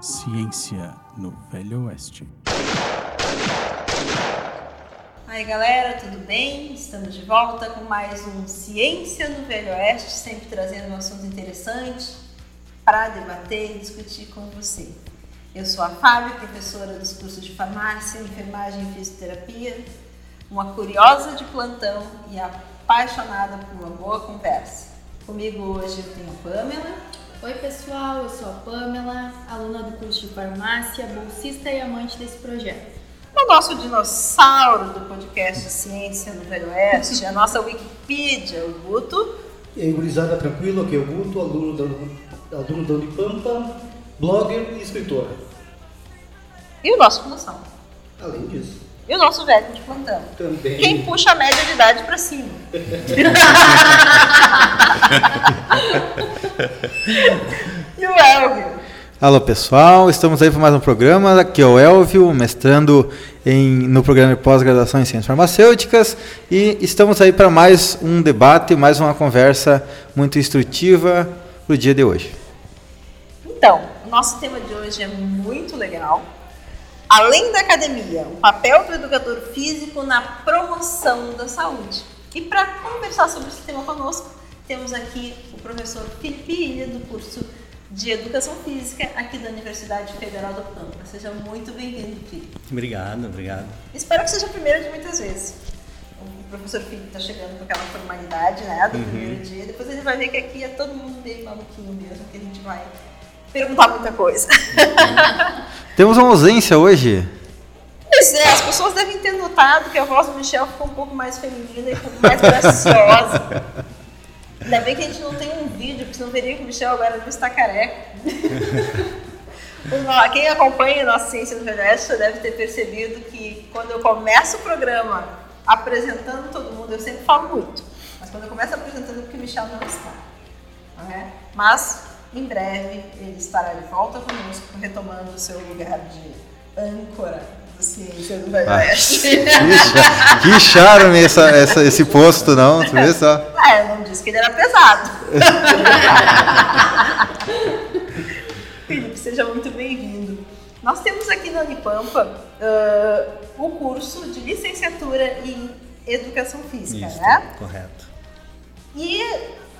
Ciência no Velho Oeste. Aí galera, tudo bem? Estamos de volta com mais um Ciência no Velho Oeste, sempre trazendo um assunto interessante para debater e discutir com você. Eu sou a Fábio, professora dos cursos de farmácia, enfermagem e fisioterapia, uma curiosa de plantão e apaixonada por uma boa conversa. Comigo hoje eu tenho a Pamela. Oi pessoal, eu sou a Pamela, aluna do curso de farmácia, bolsista e amante desse projeto. O nosso dinossauro do podcast Ciência no Velho Oeste, a nossa Wikipedia, o Guto. E aí, gurizada, tranquilo? Aqui é o Guto, aluno da, aluno da Unipampa, blogger e escritor. E o nosso função. Além disso, E o nosso velho de plantão. também. Quem puxa a média de idade pra cima. e o Elvio. Alô pessoal, estamos aí para mais um programa. Aqui é o Elvio, mestrando em, no programa de pós-graduação em Ciências Farmacêuticas e estamos aí para mais um debate, mais uma conversa muito instrutiva para o dia de hoje. Então, o nosso tema de hoje é muito legal. Além da academia, o papel do educador físico na promoção da saúde. E para conversar sobre esse tema conosco, temos aqui o professor Felipe Ilha, do curso de Educação Física aqui da Universidade Federal do Pampa. Seja muito bem-vindo, Felipe. Obrigado, obrigado. Espero que seja a primeira de muitas vezes. O professor Felipe está chegando com aquela formalidade né, do primeiro dia. Depois ele vai ver que aqui é todo mundo meio maluquinho mesmo, que a gente vai perguntar muita coisa. Temos uma ausência hoje. Pois é, as pessoas devem ter notado que a voz do Michel ficou um pouco mais feminina e um pouco mais graciosa. Ainda bem que a gente não tem um vídeo, porque senão veria que o Michel agora não está careca. Quem acompanha a nossa Ciência do já deve ter percebido que quando eu começo o programa apresentando todo mundo, eu sempre falo muito. Mas quando eu começo apresentando, é porque o Michel não está. é? Mas, em breve, ele estará de volta conosco, retomando o seu lugar de âncora do Ciência do Velho Ah, Oeste. que, que charme essa, essa- esse posto, não? Tu vê só? Ah, eu não disse que ele era pesado. Felipe, seja muito bem-vindo. Nós temos aqui na Unipampa ah, o curso de licenciatura em Educação Física, Isso, né? correto. E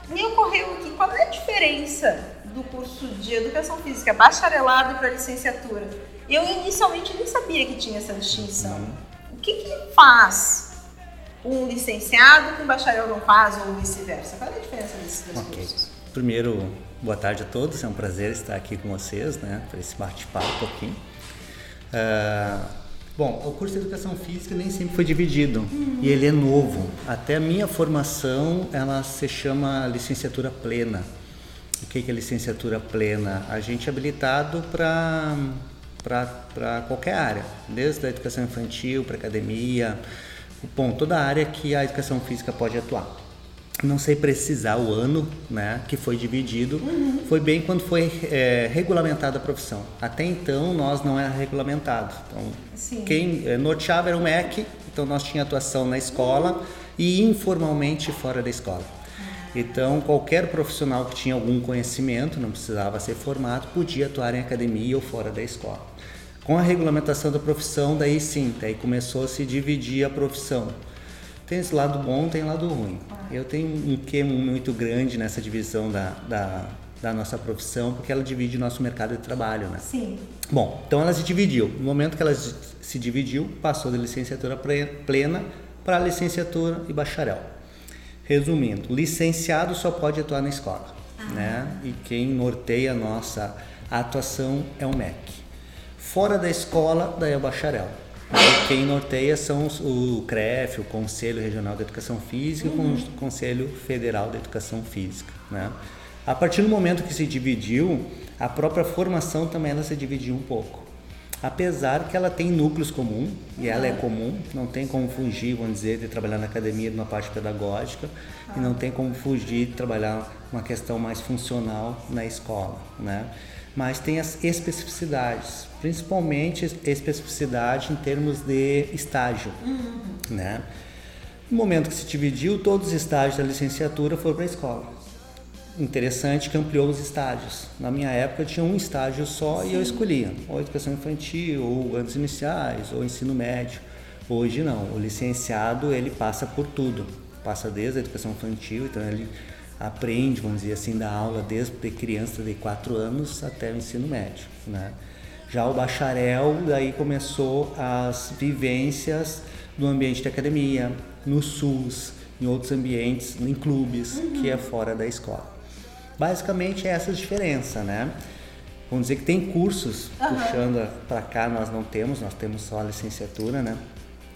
me ocorreu aqui qual é a diferença do curso de Educação Física bacharelado para licenciatura. Eu inicialmente nem sabia que tinha essa distinção. O que, que faz um licenciado que um bacharel não faz ou vice-versa? Qual é a diferença desses dois Ok. cursos? Primeiro, boa tarde a todos. É um prazer estar aqui com vocês, né, para esse bate-papo um pouquinho. Ah, bom, o curso de Educação Física nem sempre foi dividido e ele é novo. Até a minha formação, ela se chama licenciatura plena. O que é licenciatura plena? A gente é habilitado para qualquer área, desde a educação infantil para academia, bom, toda a área que a educação física pode atuar. Não sei precisar o ano né, que foi dividido, foi bem quando foi é, regulamentada a profissão. Até então nós não era regulamentado. Então, Sim. quem é, norteava era o MEC, então nós tinha atuação na escola e informalmente fora da escola. Então, qualquer profissional que tinha algum conhecimento, não precisava ser formado, podia atuar em academia ou fora da escola. Com a regulamentação da profissão, daí sim, daí começou a se dividir a profissão. Tem esse lado bom, tem lado ruim. Eu tenho um quê muito grande nessa divisão da, da, da nossa profissão, porque ela divide o nosso mercado de trabalho, né? Sim. Bom, então ela se dividiu. No momento que ela se dividiu, passou da licenciatura plena para licenciatura e bacharel. Resumindo, licenciado só pode atuar na escola, né? E quem norteia a nossa atuação é o MEC. Fora da escola, daí é o bacharel. E quem norteia são os- o CREF, o Conselho Regional de Educação Física, e o Conselho Federal de Educação Física, né? A partir do momento que se dividiu, a própria formação também ela se dividiu um pouco. Apesar que ela tem núcleos comuns, e ela é comum, não tem como fugir, vamos dizer, de trabalhar na academia numa parte pedagógica, e não tem como fugir de trabalhar uma questão mais funcional na escola, né? Mas tem as especificidades, principalmente especificidade em termos de estágio, né? No momento que se dividiu, todos os estágios da licenciatura foram para a escola. Interessante que ampliou os estágios. Na minha época tinha um estágio só e eu escolhia, ou educação infantil, ou anos iniciais, ou ensino médio. Hoje não, o licenciado ele passa por tudo, passa desde a educação infantil, então ele aprende, vamos dizer assim, da aula desde criança de 4 anos até o ensino médio, né? Já o bacharel, daí começou as vivências no ambiente de academia, no SUS, em outros ambientes, em clubes, uhum. que é fora da escola. Basicamente é essa diferença, né? Vamos dizer que tem cursos, uhum. puxando para cá nós não temos, nós temos só a licenciatura, né?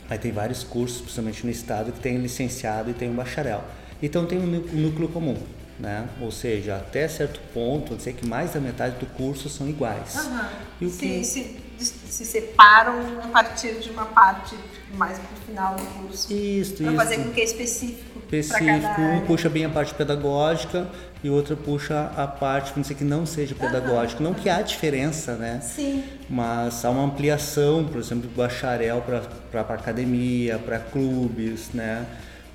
Aí tem vários cursos, principalmente no estado, que tem licenciado e tem um bacharel. Então tem um núcleo comum, né? Ou seja, até certo ponto, vamos dizer que mais da metade do curso são iguais. Uhum. E o se, que... se, se separam a partir de uma parte mais para o final do curso. Isso, Para fazer com que é específico. Específico, um puxa bem a parte pedagógica e outra puxa a parte, vamos dizer que não seja pedagógica. Uhum. Não que há diferença, né? Sim. Mas há uma ampliação, por exemplo, do bacharel para academia, para clubes, né?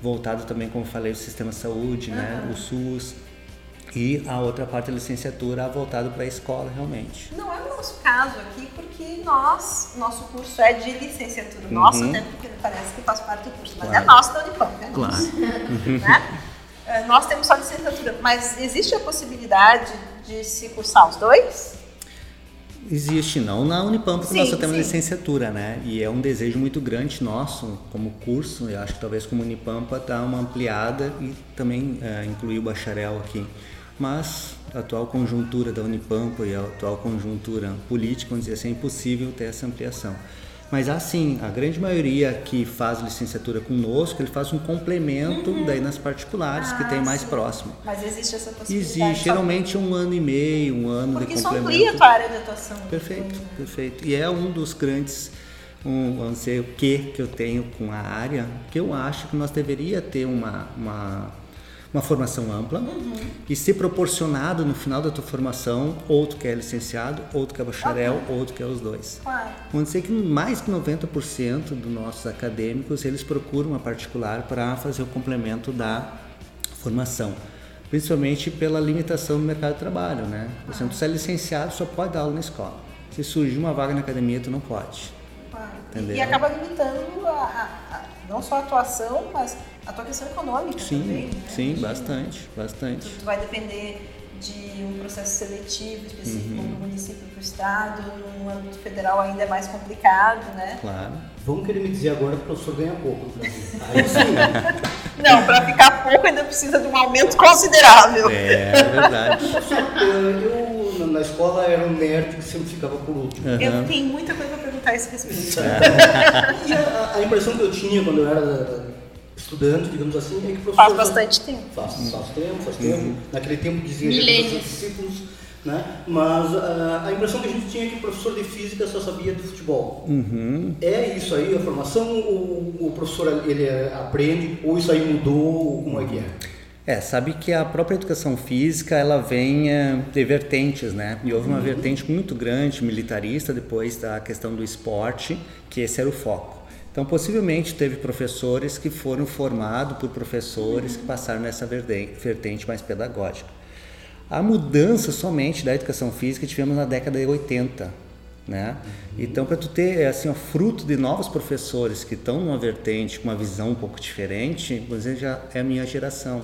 Voltado também, como falei, o sistema de saúde, uhum. né? O SUS. E a outra parte da licenciatura voltado para a escola, realmente. Não é o nosso caso aqui, porque nós, nosso curso é de licenciatura. Uhum. Nosso, até porque parece que faz parte do curso, mas claro. é nosso da Unipamp, é claro. nosso. né? É, nós temos só licenciatura, mas existe a possibilidade de se cursar os dois? Existe, não na Unipamp, porque nós só temos sim. licenciatura, né? E é um desejo muito grande nosso como curso, eu acho que talvez como Unipampa dar uma ampliada e também é, incluir o bacharel aqui mas a atual conjuntura da Unipampa e a atual conjuntura política, vamos dizer assim, é impossível ter essa ampliação. Mas assim, a grande maioria que faz licenciatura conosco, ele faz um complemento uhum. daí nas particulares, ah, que tem mais sim. próximo. Mas existe essa possibilidade? Existe, geralmente um ano e meio, um ano Porque de complemento. Porque isso amplia a tua área de atuação. Perfeito, perfeito. E é um dos grandes, um, vamos dizer, o que que eu tenho com a área, que eu acho que nós deveria ter uma, uma uma formação ampla uhum. e ser proporcionado no final da tua formação, outro que é licenciado, outro que é bacharel, outro que é os dois. Claro. Vamos dizer que mais de 90% dos nossos acadêmicos, eles procuram a particular para fazer o complemento da formação. Principalmente pela limitação do mercado de trabalho, né? Por exemplo, se é licenciado, só pode dar aula na escola. Se surgir uma vaga na academia, tu não pode. Claro. E acaba limitando a, a, a, não só a atuação, mas a tua questão econômica sim, também. Né? Sim, bastante, bastante. Tu, tu, vai depender de um processo seletivo específico uhum. do município para o estado, no âmbito federal ainda é mais complicado, né? Claro. Vão querer me dizer agora que o professor ganha pouco. Aí sim. Não, para ficar pouco ainda precisa de um aumento considerável. É, é verdade. eu, na escola, era um nerd que sempre ficava por último. Uhum. Eu tenho muita coisa para perguntar a esse respeito. É. e a, a, impressão que eu tinha quando eu era estudante, digamos assim, é que o professor... Faz bastante tempo. Faz, faz tempo, faz tempo. Uhum. Naquele tempo dizia que discípulos, né? Mas uh, a impressão que a gente tinha é que o professor de física só sabia de futebol. Uhum. É isso aí a formação? O, o professor ele aprende ou isso aí mudou? Como é que é? É, sabe que a própria educação física ela vem é, de vertentes, né? E houve uma uhum. vertente muito grande militarista depois da questão do esporte, que esse era o foco. Então, possivelmente teve professores que foram formados por professores que passaram nessa vertente mais pedagógica. A mudança somente da educação física tivemos na década de 80, né? Então, para tu ter assim, o fruto de novos professores que estão numa vertente com uma visão um pouco diferente, você já é a minha geração.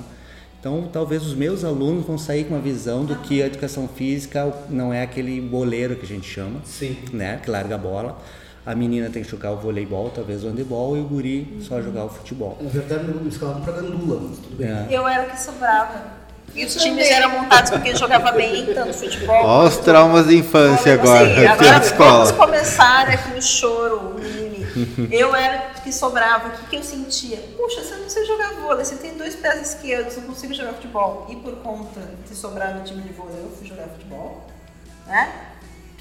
Então, talvez os meus alunos vão sair com uma visão do que a educação física não é aquele boleiro que a gente chama, Sim. né? Que larga a bola a menina tem que jogar o voleibol, talvez o handebol, e o guri só jogar o futebol. Na verdade, me escalavam para gandula, mas tudo bem. É. Eu era o que sobrava. E os times eram montados porque jogava bem, tanto futebol. Olha os traumas de infância agora, assim, agora escola. Vamos começar aqui o choro, o. Eu era que sobrava, o que, que eu sentia? Puxa, você não sei jogar vôlei, você tem dois pés esquerdos, não consigo jogar futebol. E por conta de sobrar no time de vôlei, eu fui jogar futebol, né?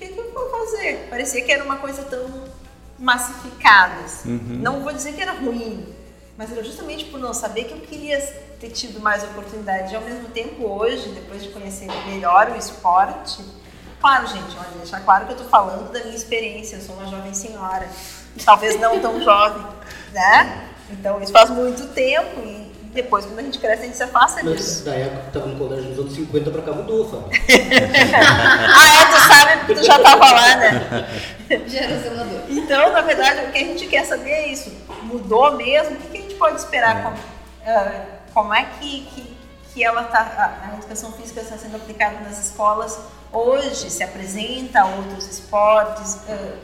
Que, que eu vou fazer? Parecia que era uma coisa tão massificada. Assim. Uhum. Não vou dizer que era ruim, mas era justamente por não saber que eu queria ter tido mais oportunidade. E ao mesmo tempo, hoje, depois de conhecer melhor o esporte, claro, gente, olha, deixar claro que eu estou falando da minha experiência. Eu sou uma jovem senhora, talvez não tão jovem, né? Então, isso faz muito tempo e depois, quando a gente cresce, a gente se afasta disso. Da época que estava no colégio nos anos 50 para cá mudou, Fábio. ah, é? Tu sabe porque tu já estava lá, né? Já era zelador. Então, na verdade, o que a gente quer saber é isso. Mudou mesmo? O que a gente pode esperar? Como, uh, como é que, que, que ela tá, a, a educação física está sendo aplicada nas escolas hoje? Se apresenta a outros esportes? Uh,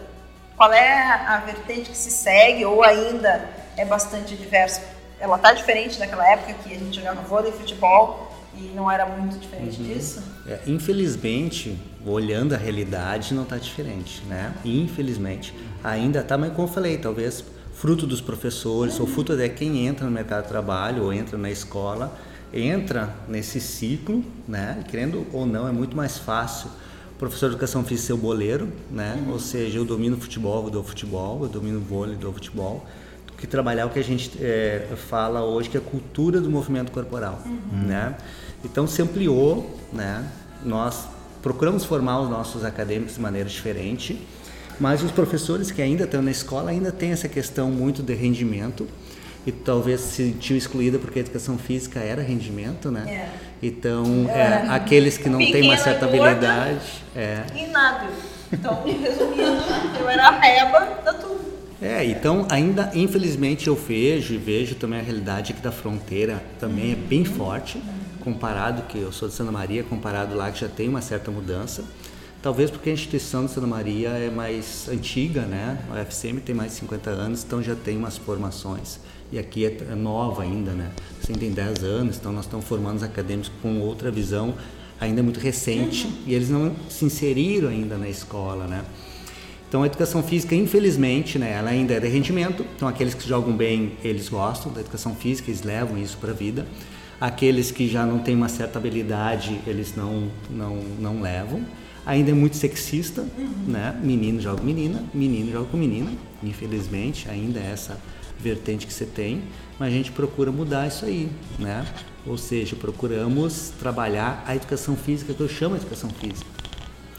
qual é a, a vertente que se segue ou ainda é bastante diverso? Ela está diferente daquela época que a gente jogava vôlei e futebol e não era muito diferente uhum. disso? É, infelizmente, olhando a realidade, não está diferente, né? Infelizmente, ainda está, mas como eu falei, talvez fruto dos professores uhum. ou fruto de quem entra no mercado de trabalho ou entra na escola, entra nesse ciclo, né? Querendo ou não, é muito mais fácil professor de educação física ser o boleiro, né? Uhum. Ou seja, eu domino futebol, eu dou futebol, eu domino vôlei, eu dou futebol que trabalhar o que a gente é, fala hoje que é a cultura do movimento corporal, uhum. né? Então se ampliou, né? Nós procuramos formar os nossos acadêmicos de maneira diferente, mas os professores que ainda estão na escola ainda têm essa questão muito de rendimento e talvez se sentiu excluída porque a educação física era rendimento, né? É. Então, é, aqueles que não têm uma certa habilidade... É. E nada. Então, resumindo, eu era a reba da turma. É, então ainda infelizmente eu vejo e vejo também a realidade aqui da fronteira também é bem forte comparado que eu sou de Santa Maria, comparado lá que já tem uma certa mudança. Talvez porque a instituição de Santa Maria é mais antiga, né? A FCM tem mais de 50 anos, então já tem umas formações. E aqui é, é nova ainda, né? Assim, tem 10 anos, então nós estamos formando os acadêmicos com outra visão ainda muito recente uhum. e eles não se inseriram ainda na escola, né? Então a educação física, infelizmente, né, ela ainda é de rendimento. Então aqueles que jogam bem, eles gostam da educação física, eles levam isso para a vida. Aqueles que já não têm uma certa habilidade, eles não não não levam. Ainda é muito sexista, uhum. né? Menino joga com menina, menino joga com menina. Infelizmente, ainda é essa vertente que você tem, mas a gente procura mudar isso aí, né? Ou seja, procuramos trabalhar a educação física que eu chamo de educação física.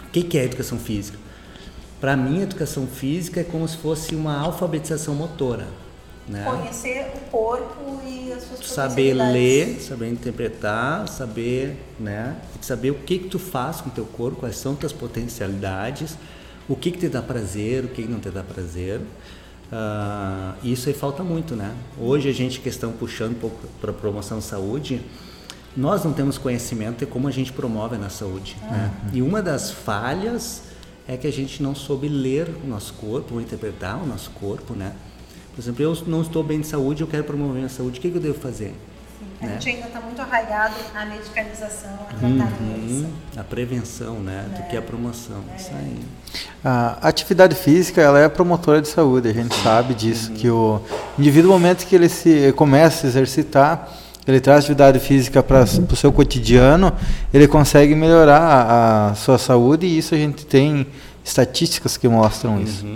O que, que é educação física? Para mim, a educação física é como se fosse uma alfabetização motora. Né? Conhecer o corpo e as suas Saber ler, saber interpretar, saber, né? Saber o que que tu faz com o teu corpo, quais são tuas potencialidades, o que que te dá prazer, o que, que não te dá prazer. Uh, isso aí falta muito, né? Hoje a gente questão puxando um pouco para promoção de saúde, nós não temos conhecimento de como a gente promove na saúde. Uhum. Né? E uma das falhas é que a gente não soube ler o nosso corpo, ou interpretar o nosso corpo, né? Por exemplo, eu não estou bem de saúde, eu quero promover a saúde, o que, que eu devo fazer? Sim, né? A gente ainda está muito arraigado à medicalização, a tratamento. Uhum, a prevenção, né? É. Do que a promoção. É. Isso aí. A atividade física, ela é promotora de saúde, a gente sabe disso, uhum. que o indivíduo, no momento que ele se começa a se exercitar, ele traz atividade física para o seu cotidiano, ele consegue melhorar a, a, sua saúde e isso a gente tem estatísticas que mostram uhum. isso.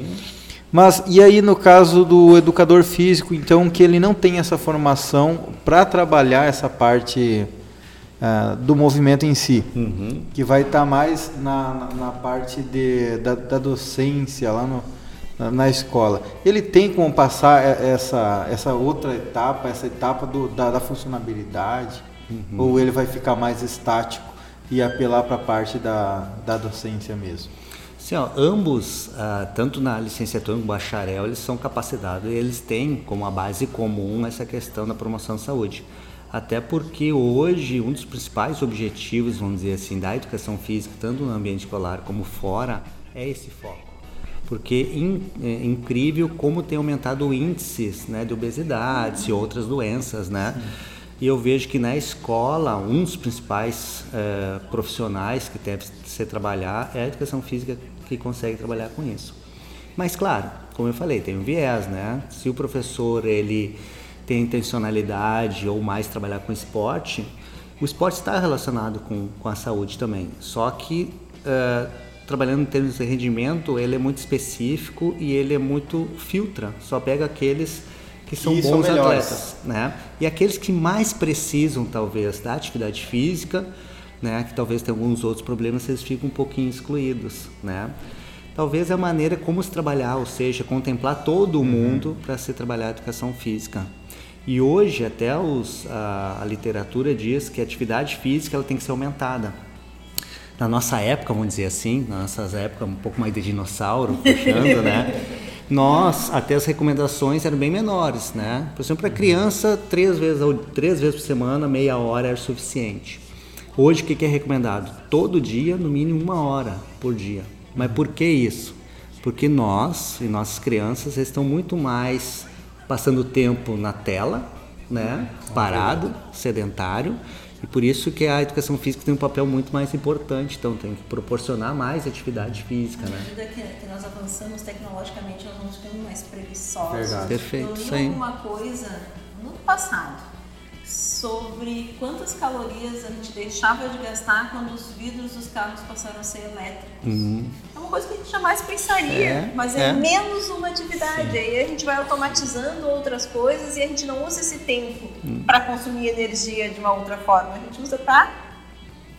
Mas e aí no caso do educador físico, então que ele não tem essa formação para trabalhar essa parte uh, do movimento em si, uhum. que vai estar tá mais na, na, na, parte de, da, da docência lá no na, escola, ele tem como passar essa, essa outra etapa, essa etapa do, da, da funcionabilidade, uhum. ou ele vai ficar mais estático e apelar para a parte da, da docência mesmo? Sim, ó, ambos, ah, tanto na licenciatura como bacharel, eles são capacitados e eles têm como a base comum essa questão da promoção de saúde. Até porque hoje um dos principais objetivos, vamos dizer assim, da educação física, tanto no ambiente escolar como fora, é esse foco porque in, é incrível como tem aumentado índices né, de obesidade e outras doenças, né? E eu vejo que na escola, um dos principais é, profissionais que deve ser trabalhar é a educação física que consegue trabalhar com isso. Mas claro, como eu falei, tem um viés, né? Se o professor ele tem intencionalidade ou mais trabalhar com esporte, o esporte está relacionado com, com a saúde também. Só que uh, trabalhando em termos de rendimento, ele é muito específico e ele é muito filtra, só pega aqueles que são bons são atletas, né? E aqueles que mais precisam talvez da atividade física, né, que talvez tenham alguns outros problemas, eles ficam um pouquinho excluídos, né? Talvez a maneira como se trabalhar, ou seja, contemplar todo o uhum. mundo para se trabalhar a educação física. E hoje até os, a, a, literatura diz que a atividade física ela tem que ser aumentada. Na nossa época, vamos dizer assim, nas nossas épocas um pouco mais de dinossauro, puxando, né? Nós, até as recomendações eram bem menores, né? Por exemplo, para criança, três vezes, três vezes por semana, meia hora era suficiente. Hoje, o que é recomendado? Todo dia, no mínimo uma hora por dia. Mas por que isso? Porque nós e nossas crianças estão muito mais passando tempo na tela, né? Parado, sedentário. E por isso que a educação física tem um papel muito mais importante, então tem que proporcionar mais atividade física, né? À medida que, que nós avançamos tecnologicamente, nós vamos ficando mais preguiçosos. Verdade. Perfeito, Eu li sim. uma coisa no passado sobre quantas calorias a gente deixava de gastar quando os vidros dos carros passaram a ser elétricos. Uhum. É uma coisa que a gente jamais pensaria, É, mas é, é. menos uma atividade. Aí a gente vai automatizando outras coisas e a gente não usa esse tempo Hum. para consumir energia de uma outra forma. A gente usa para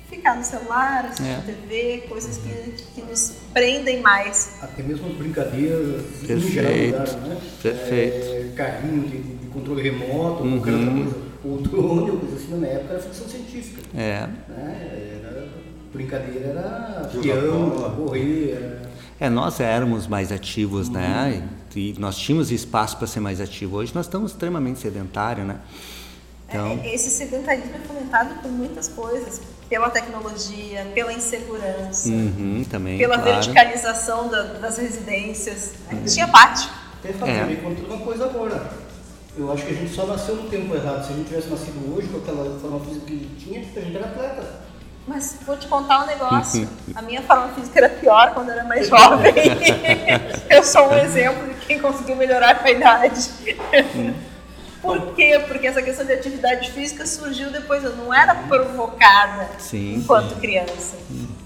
ficar no celular, assistir É. TV, coisas que, que nos prendem mais. Até mesmo as brincadeiras Perfeito, geral mudaram, né? perfeito. É, carrinho de, de controle remoto, Uhum. qualquer outra coisa. O drone, ou coisa assim, na época era ficção científica. É. Né? Era, brincadeira era peão, correr. Era... É, nós éramos mais ativos, né? E, e nós tínhamos espaço para ser mais ativo. Hoje nós estamos extremamente sedentários, né? Então, É, Esse sedentarismo é fomentado por muitas coisas. Pela tecnologia, pela insegurança, uhum, também, pela claro. verticalização da- das residências. A gente tinha pátio. Até fazer É. me conta uma coisa agora. Eu acho que a gente só nasceu no tempo errado. Se a gente tivesse nascido hoje com aquela forma física que a gente tinha, a gente era atleta. Mas vou te contar um negócio. A minha forma física era pior quando eu era mais jovem. eu sou um exemplo de quem conseguiu melhorar com a idade. Por quê? Porque essa questão de atividade física surgiu depois, eu não era provocada Sim, enquanto criança.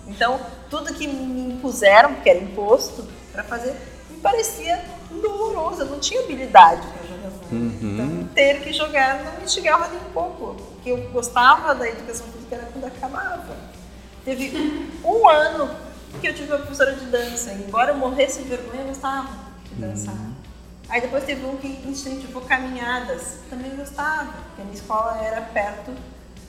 Então, tudo que me impuseram, que era imposto para fazer, me parecia doloroso. Eu não tinha habilidade. Uhum. Então, ter que jogar não me instigava nem um pouco. O que eu gostava da educação física era quando acabava. Teve um ano que eu tive uma professora de dança. E embora eu morresse de vergonha, eu gostava de dançar. Aí depois teve um que incentivou caminhadas. Também gostava, porque a minha escola era perto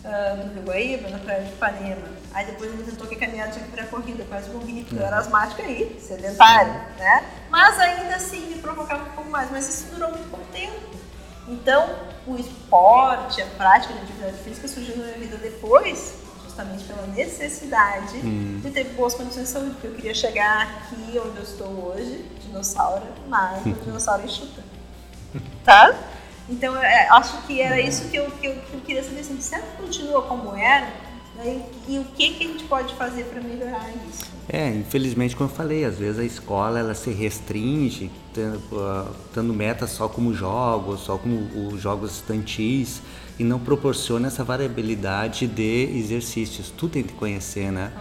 ah, do Rio Guaíba, na praia de Ipanema. Aí depois ele tentou que a caminhada tinha que virar corrida, quase morri, porque eu era asmática aí, sedentária, né? Mas ainda assim me provocava um pouco mais, mas isso durou muito pouco tempo. Então, o esporte, a prática de atividade física surgiu na minha vida depois, justamente pela necessidade de ter boas condições de saúde, porque eu queria chegar aqui onde eu estou hoje, dinossauro, mas um dinossauro enxuta. Tá? Então, eu, é, acho que era isso que eu, que eu, que eu queria saber, assim, será que continua como era? Né? E, e o que, que a gente pode fazer para melhorar isso? É, infelizmente, como eu falei, às vezes a escola ela se restringe, tendo, ah, tendo metas só como jogos, só como os jogos estantis, e não proporciona essa variabilidade de exercícios. Tu tem que conhecer, né? Ah,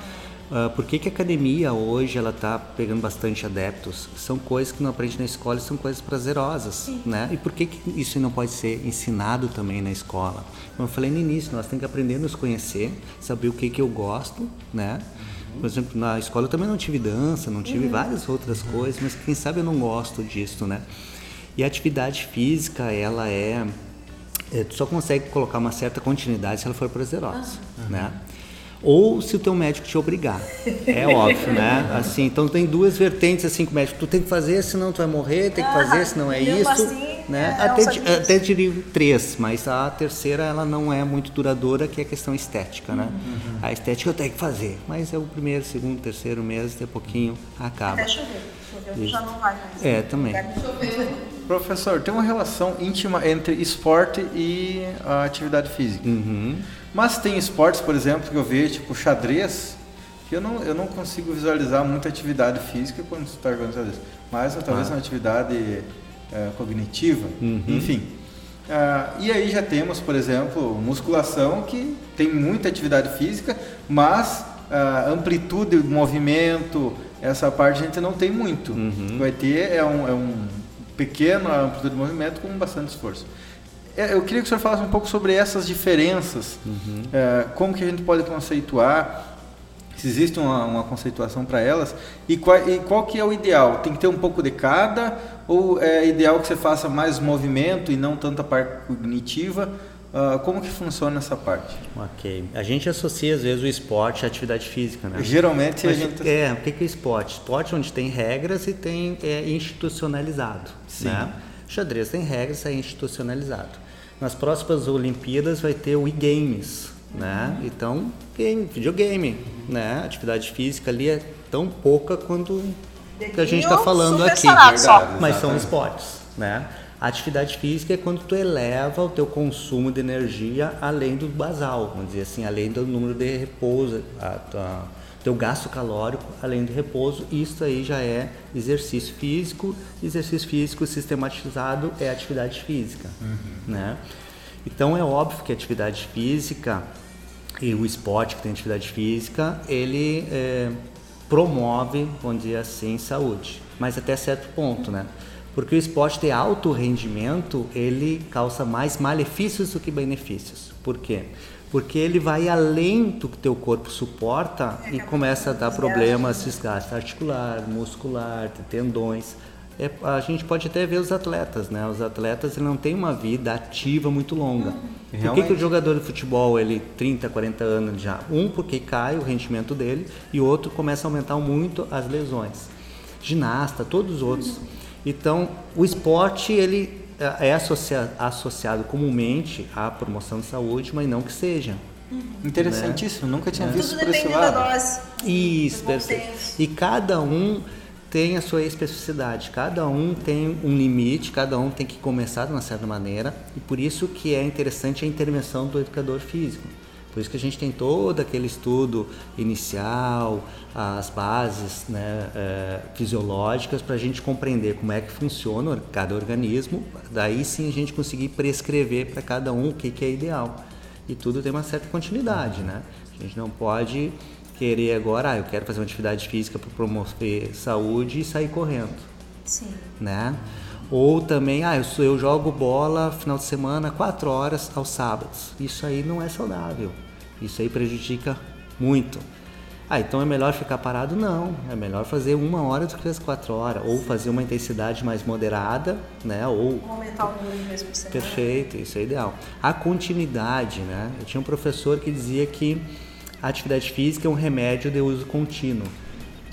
por que, que a academia hoje ela está pegando bastante adeptos? São coisas que não aprende na escola e são coisas prazerosas, né? E por que, que isso não pode ser ensinado também na escola? Como eu falei no início, nós temos que aprender a nos conhecer, saber o que, que eu gosto, né? Por exemplo, na escola eu também não tive dança, não tive várias outras coisas, mas quem sabe eu não gosto disso, né? E a atividade física, ela é, é, tu só consegue colocar uma certa continuidade se ela for prazerosa, né? Ou se o teu médico te obrigar. É óbvio, né? Assim, então tem duas vertentes assim que o médico, tu tem que fazer, senão tu vai morrer, tem que fazer, senão é isso, assim, né? é até, até diria três, mas a terceira ela não é muito duradoura, que é a questão estética, né? A estética eu tenho que fazer, mas é o primeiro, segundo, terceiro mês, daqui a pouquinho acaba. Até chover. Chover já não vai mais. É, também. Professor, tem uma relação íntima entre esporte e a atividade física. Uhum. Mas tem esportes, por exemplo, que eu vejo, tipo xadrez, que eu não, eu não consigo visualizar muita atividade física quando você está jogando xadrez. Mas talvez Ah. uma atividade eh, cognitiva, Uhum. enfim. Ah, e aí já temos, por exemplo, musculação, que tem muita atividade física, mas ah, amplitude de movimento, essa parte a gente não tem muito. Uhum. Vai ter é um, é um pequeno amplitude de movimento com bastante esforço. É, Eu queria que o senhor falasse um pouco sobre essas diferenças, Uhum. é, como que a gente pode conceituar, se existe uma, uma conceituação para elas e qual, e qual que é o ideal? Tem que ter um pouco de cada ou é ideal que você faça mais movimento e não tanta parte cognitiva? Uh, como que funciona essa parte? Ok. A gente associa às vezes o esporte à atividade física, né? Geralmente Mas, a gente... É, o que é esporte? Esporte onde tem regras e tem é, institucionalizado, Sim. né? Xadrez tem regras, é institucionalizado. Nas próximas Olimpíadas vai ter o e-games, né? Então, game, videogame, né? Atividade física ali é tão pouca quanto que a gente está falando aqui, verdade, mas são esportes, né? A atividade física é quando tu eleva o teu consumo de energia além do basal, vamos dizer assim, além do número de repouso, a tua, teu gasto calórico além do repouso. Isso aí já é exercício físico. Exercício físico sistematizado é atividade física, uhum. né? Então é óbvio que a atividade física e o esporte que tem atividade física, ele é, promove, vamos dizer assim, saúde, mas até certo ponto, né? Porque o esporte de alto rendimento, ele causa mais malefícios do que benefícios. Por quê? Porque ele vai além do que teu corpo suporta e começa a dar problemas, desgaste articular, muscular, tendões é, a gente pode até ver os atletas, né? Os atletas não têm uma vida ativa muito longa. Uhum. Por que, que o jogador de futebol, ele 30, 40 anos já? Um, porque cai o rendimento dele e outro começa a aumentar muito as lesões. Ginasta, todos os outros. Uhum. Então, o esporte, ele é, é associado, associado comumente à promoção de saúde, mas não que seja. Uhum. Interessantíssimo, né? nunca tinha é. visto Tudo por esse lado. Da dose. Isso, perfeito. E cada um tem a sua especificidade. Cada um tem um limite, cada um tem que começar de uma certa maneira e por isso que é interessante a intervenção do educador físico. Por isso que a gente tem todo aquele estudo inicial, as bases né, é, fisiológicas para a gente compreender como é que funciona cada organismo. Daí sim a gente conseguir prescrever para cada um o que, que é ideal. E tudo tem uma certa continuidade, né? A gente não pode querer agora, ah, eu quero fazer uma atividade física para promover saúde e sair correndo. Sim. Né? Ou também, ah, eu, sou, eu jogo bola final de semana, quatro horas aos sábados. Isso aí não é saudável. Isso aí prejudica muito. Ah, então é melhor ficar parado? Não. É melhor fazer uma hora do que as quatro horas. Ou fazer uma intensidade mais moderada, né? Ou... Aumentar o número por semana. Perfeito, isso é ideal. A continuidade, né? Eu tinha um professor que dizia que a atividade física é um remédio de uso contínuo.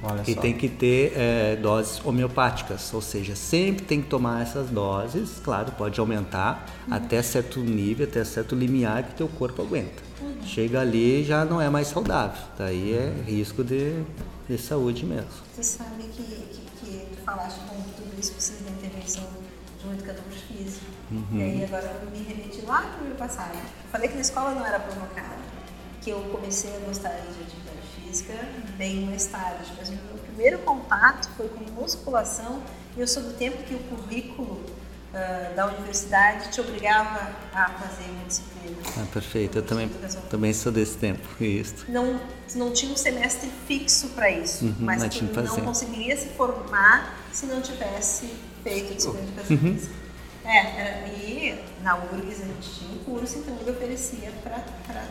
Olha e só. tem que ter é, doses homeopáticas, ou seja, sempre tem que tomar essas doses. Claro, pode aumentar uhum. até certo nível, até certo limiar que teu corpo aguenta. Uhum. Chega ali já não é mais saudável, daí é risco de, de saúde mesmo. Você sabe que, que, que tu falaste com tudo isso precisa da intervenção de um educador físico. Uhum. E aí agora eu me remeti lá para o meu passado. Falei que na escola não era provocada que eu comecei a gostar de atividade física bem mais tarde, mas o meu primeiro contato foi com musculação e eu sou do tempo que o currículo uh, da universidade te obrigava a fazer uma disciplina. Ah, perfeito. Eu também, também sou desse tempo. Isso. Não, não tinha um semestre fixo para isso, uhum, mas tu não conseguiria se formar se não tivesse feito disciplina de educação uhum. física. É, e na URGS a gente tinha um curso, então ele oferecia para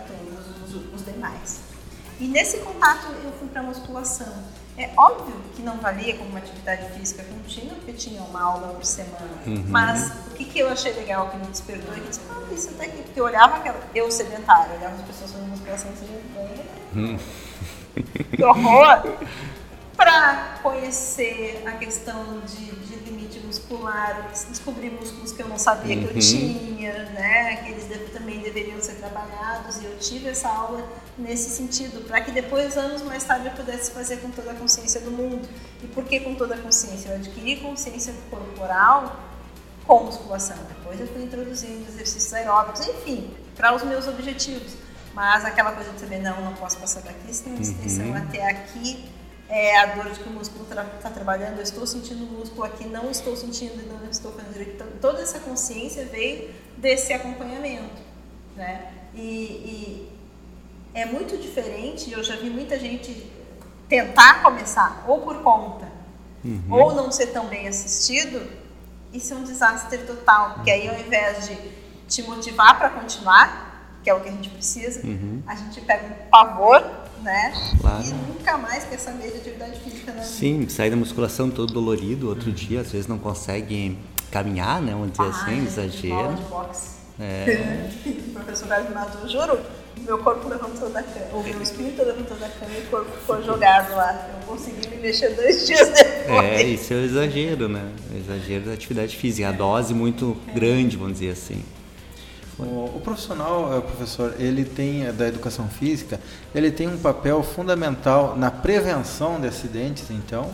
todos os, os, demais. E nesse contato eu fui para musculação. É óbvio que não valia como uma atividade física contínua, porque tinha uma aula por semana. Uhum. Mas o que, que eu achei legal que me despertou é que disse, ah, isso até que. Porque eu olhava aquela. Eu sedentária, olhava as pessoas fazendo musculação e hum. Que horror! para conhecer a questão de, de, limite muscular, descobrir músculos que eu não sabia uhum. que eu uhum. tinha, né? Que eles também deveriam ser trabalhados e eu tive essa aula nesse sentido, para que depois, anos mais tarde, eu pudesse fazer com toda a consciência do mundo. E por que com toda a consciência? Eu adquiri consciência corporal com musculação. Depois eu fui introduzindo exercícios aeróbicos, enfim, para os meus objetivos. Mas aquela coisa de saber, não, não posso passar daqui, se tem uma extensão uhum. até aqui, é a dor de que o músculo está tra trabalhando, eu estou sentindo o músculo aqui, não estou sentindo e não estou fazendo direito. Então, toda essa consciência veio desse acompanhamento. Né? E, e é muito diferente, eu já vi muita gente tentar começar ou por conta, uhum. ou não ser tão bem assistido, isso é um desastre total, porque aí ao invés de te motivar para continuar, que é o que a gente precisa, uhum. a gente pega um pavor né? Claro. E nunca mais quer saber de atividade física, né? Sim, sair da musculação todo dolorido, outro dia às vezes não consegue caminhar, né? Vamos dizer Ah, assim, exagero. de boxe. É. o professor eu juro, meu corpo levantou da cama, o meu espírito levantou da cama e o corpo ficou jogado lá. Eu consegui me mexer dois dias depois. É, isso é o exagero, né? O exagero da atividade física, a dose muito grande, vamos dizer assim. O, o profissional, eh, professor, ele tem eh, da educação física, ele tem um papel fundamental na prevenção de acidentes, então.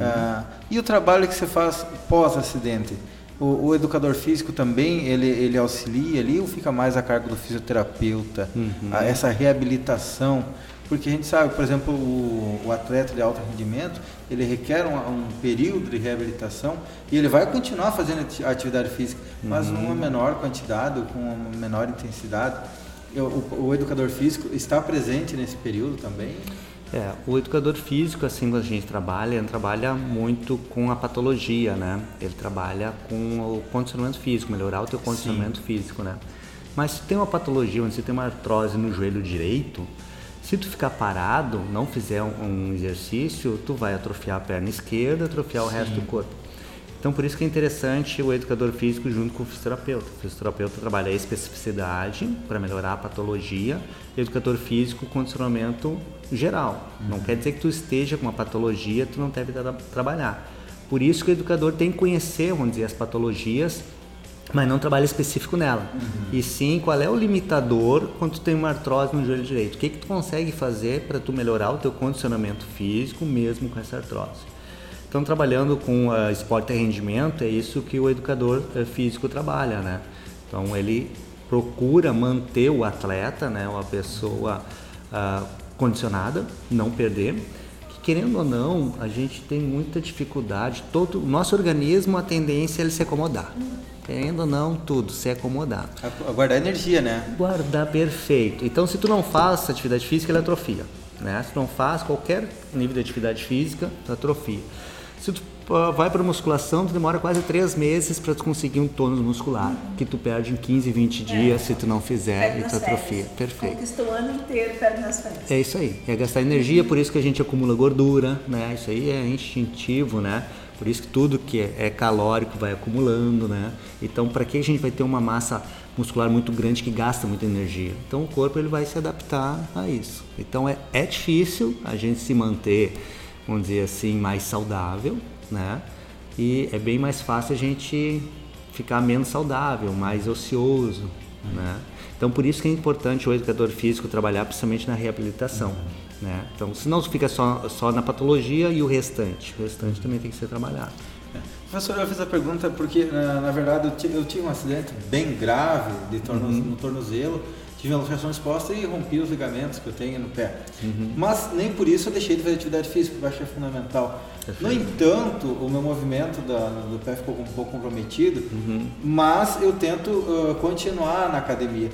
Ah, e o trabalho que você faz pós-acidente? O, o educador físico também ele, ele auxilia ali ou fica mais a cargo do fisioterapeuta? Ah, essa reabilitação, porque a gente sabe, por exemplo, o, o atleta de alto rendimento ele requer um, um período de reabilitação e ele vai continuar fazendo ati- atividade física, mas numa menor quantidade com uma menor intensidade. O, o educador físico está presente nesse período também? É, o educador físico, assim, quando a gente trabalha, ele trabalha muito com a patologia, né? Ele trabalha com o condicionamento físico, melhorar o teu condicionamento físico, né? Mas se tem uma patologia, onde você tem uma artrose no joelho direito, se tu ficar parado, não fizer um, um exercício, tu vai atrofiar a perna esquerda, atrofiar o resto do corpo. Então, por isso que é interessante o educador físico junto com o fisioterapeuta. O fisioterapeuta trabalha a especificidade para melhorar a patologia, o educador físico, condicionamento geral. Não quer dizer que tu esteja com uma patologia, tu não deve tra- trabalhar. Por isso que o educador tem que conhecer, vamos dizer, as patologias, mas não trabalha específico nela. E sim, qual é o limitador quando tu tem uma artrose no joelho direito? O que que tu consegue fazer para tu melhorar o teu condicionamento físico mesmo com essa artrose? Então, trabalhando com ah, esporte e rendimento, é isso que o educador eh, físico trabalha, né? Então, ele procura manter o atleta, né, uma pessoa ah, condicionada, não perder. Que, querendo ou não, a gente tem muita dificuldade. Todo o nosso organismo, a tendência é ele se acomodar. Querendo ou não, tudo se acomodar. A- Guardar energia, né? Guardar perfeito. Então, se tu não faz atividade física, ele atrofia. Né? Se tu não faz qualquer nível de atividade física, tu atrofia. Se tu vai para musculação, tu demora quase três meses para tu conseguir um tônus muscular, que tu perde em 15, 20 dias se tu não fizer e tu atrofia. Perfeito. Conquista o ano inteiro, perde nas férias. É isso aí. É gastar energia, por isso que a gente acumula gordura, né? Isso aí é instintivo, né? Por isso que tudo que é, é calórico vai acumulando, né? Então, para que a gente vai ter uma massa muscular muito grande que gasta muita energia? Então, o corpo ele vai se adaptar a isso. Então, é, é difícil a gente se manter, vamos dizer assim, mais saudável, né? E é bem mais fácil a gente ficar menos saudável, mais ocioso, né? Então, por isso que é importante o educador físico trabalhar principalmente na reabilitação, né? Então, senão fica só, só na patologia e o restante. O restante também tem que ser trabalhado. Professor, eu fiz a pergunta porque, na, na verdade, eu, ti- eu tive um acidente bem grave de torno, no tornozelo, tive uma luxação exposta e rompi os ligamentos que eu tenho no pé. Mas nem por isso eu deixei de fazer atividade física, porque eu achei fundamental. No entanto, o meu movimento da- do pé ficou um pouco comprometido, mas eu tento uh, continuar na academia.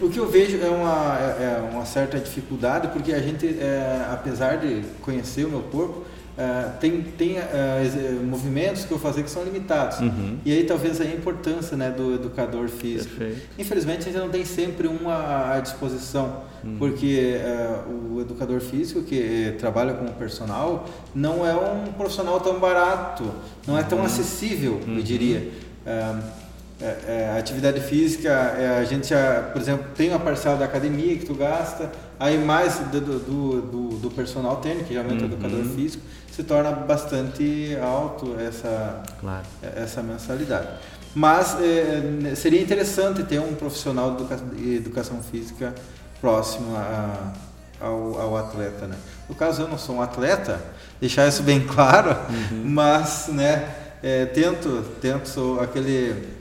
O que eu vejo é uma, é é uma certa dificuldade, porque a gente, é, apesar de conhecer o meu corpo, é, tem, tem é, movimentos que eu fazer que são limitados. E aí talvez a importância né, do educador físico. Perfeito. Infelizmente a gente não tem sempre um à disposição, porque é, o educador físico que trabalha com o personal não é um profissional tão barato, não é tão acessível, eu diria. É, é, é, a atividade física, é, a gente, já, por exemplo, tem uma parcela da academia que tu gasta, aí mais do, do, do, do personal técnico, que geralmente é o educador físico, se torna bastante alto essa, Claro. essa mensalidade. Mas é, seria interessante ter um profissional de educa- de educação física próximo a- ao, ao atleta, né? No caso, eu não sou um atleta, deixar isso bem claro, mas, né, é, tento, tento, sou aquele,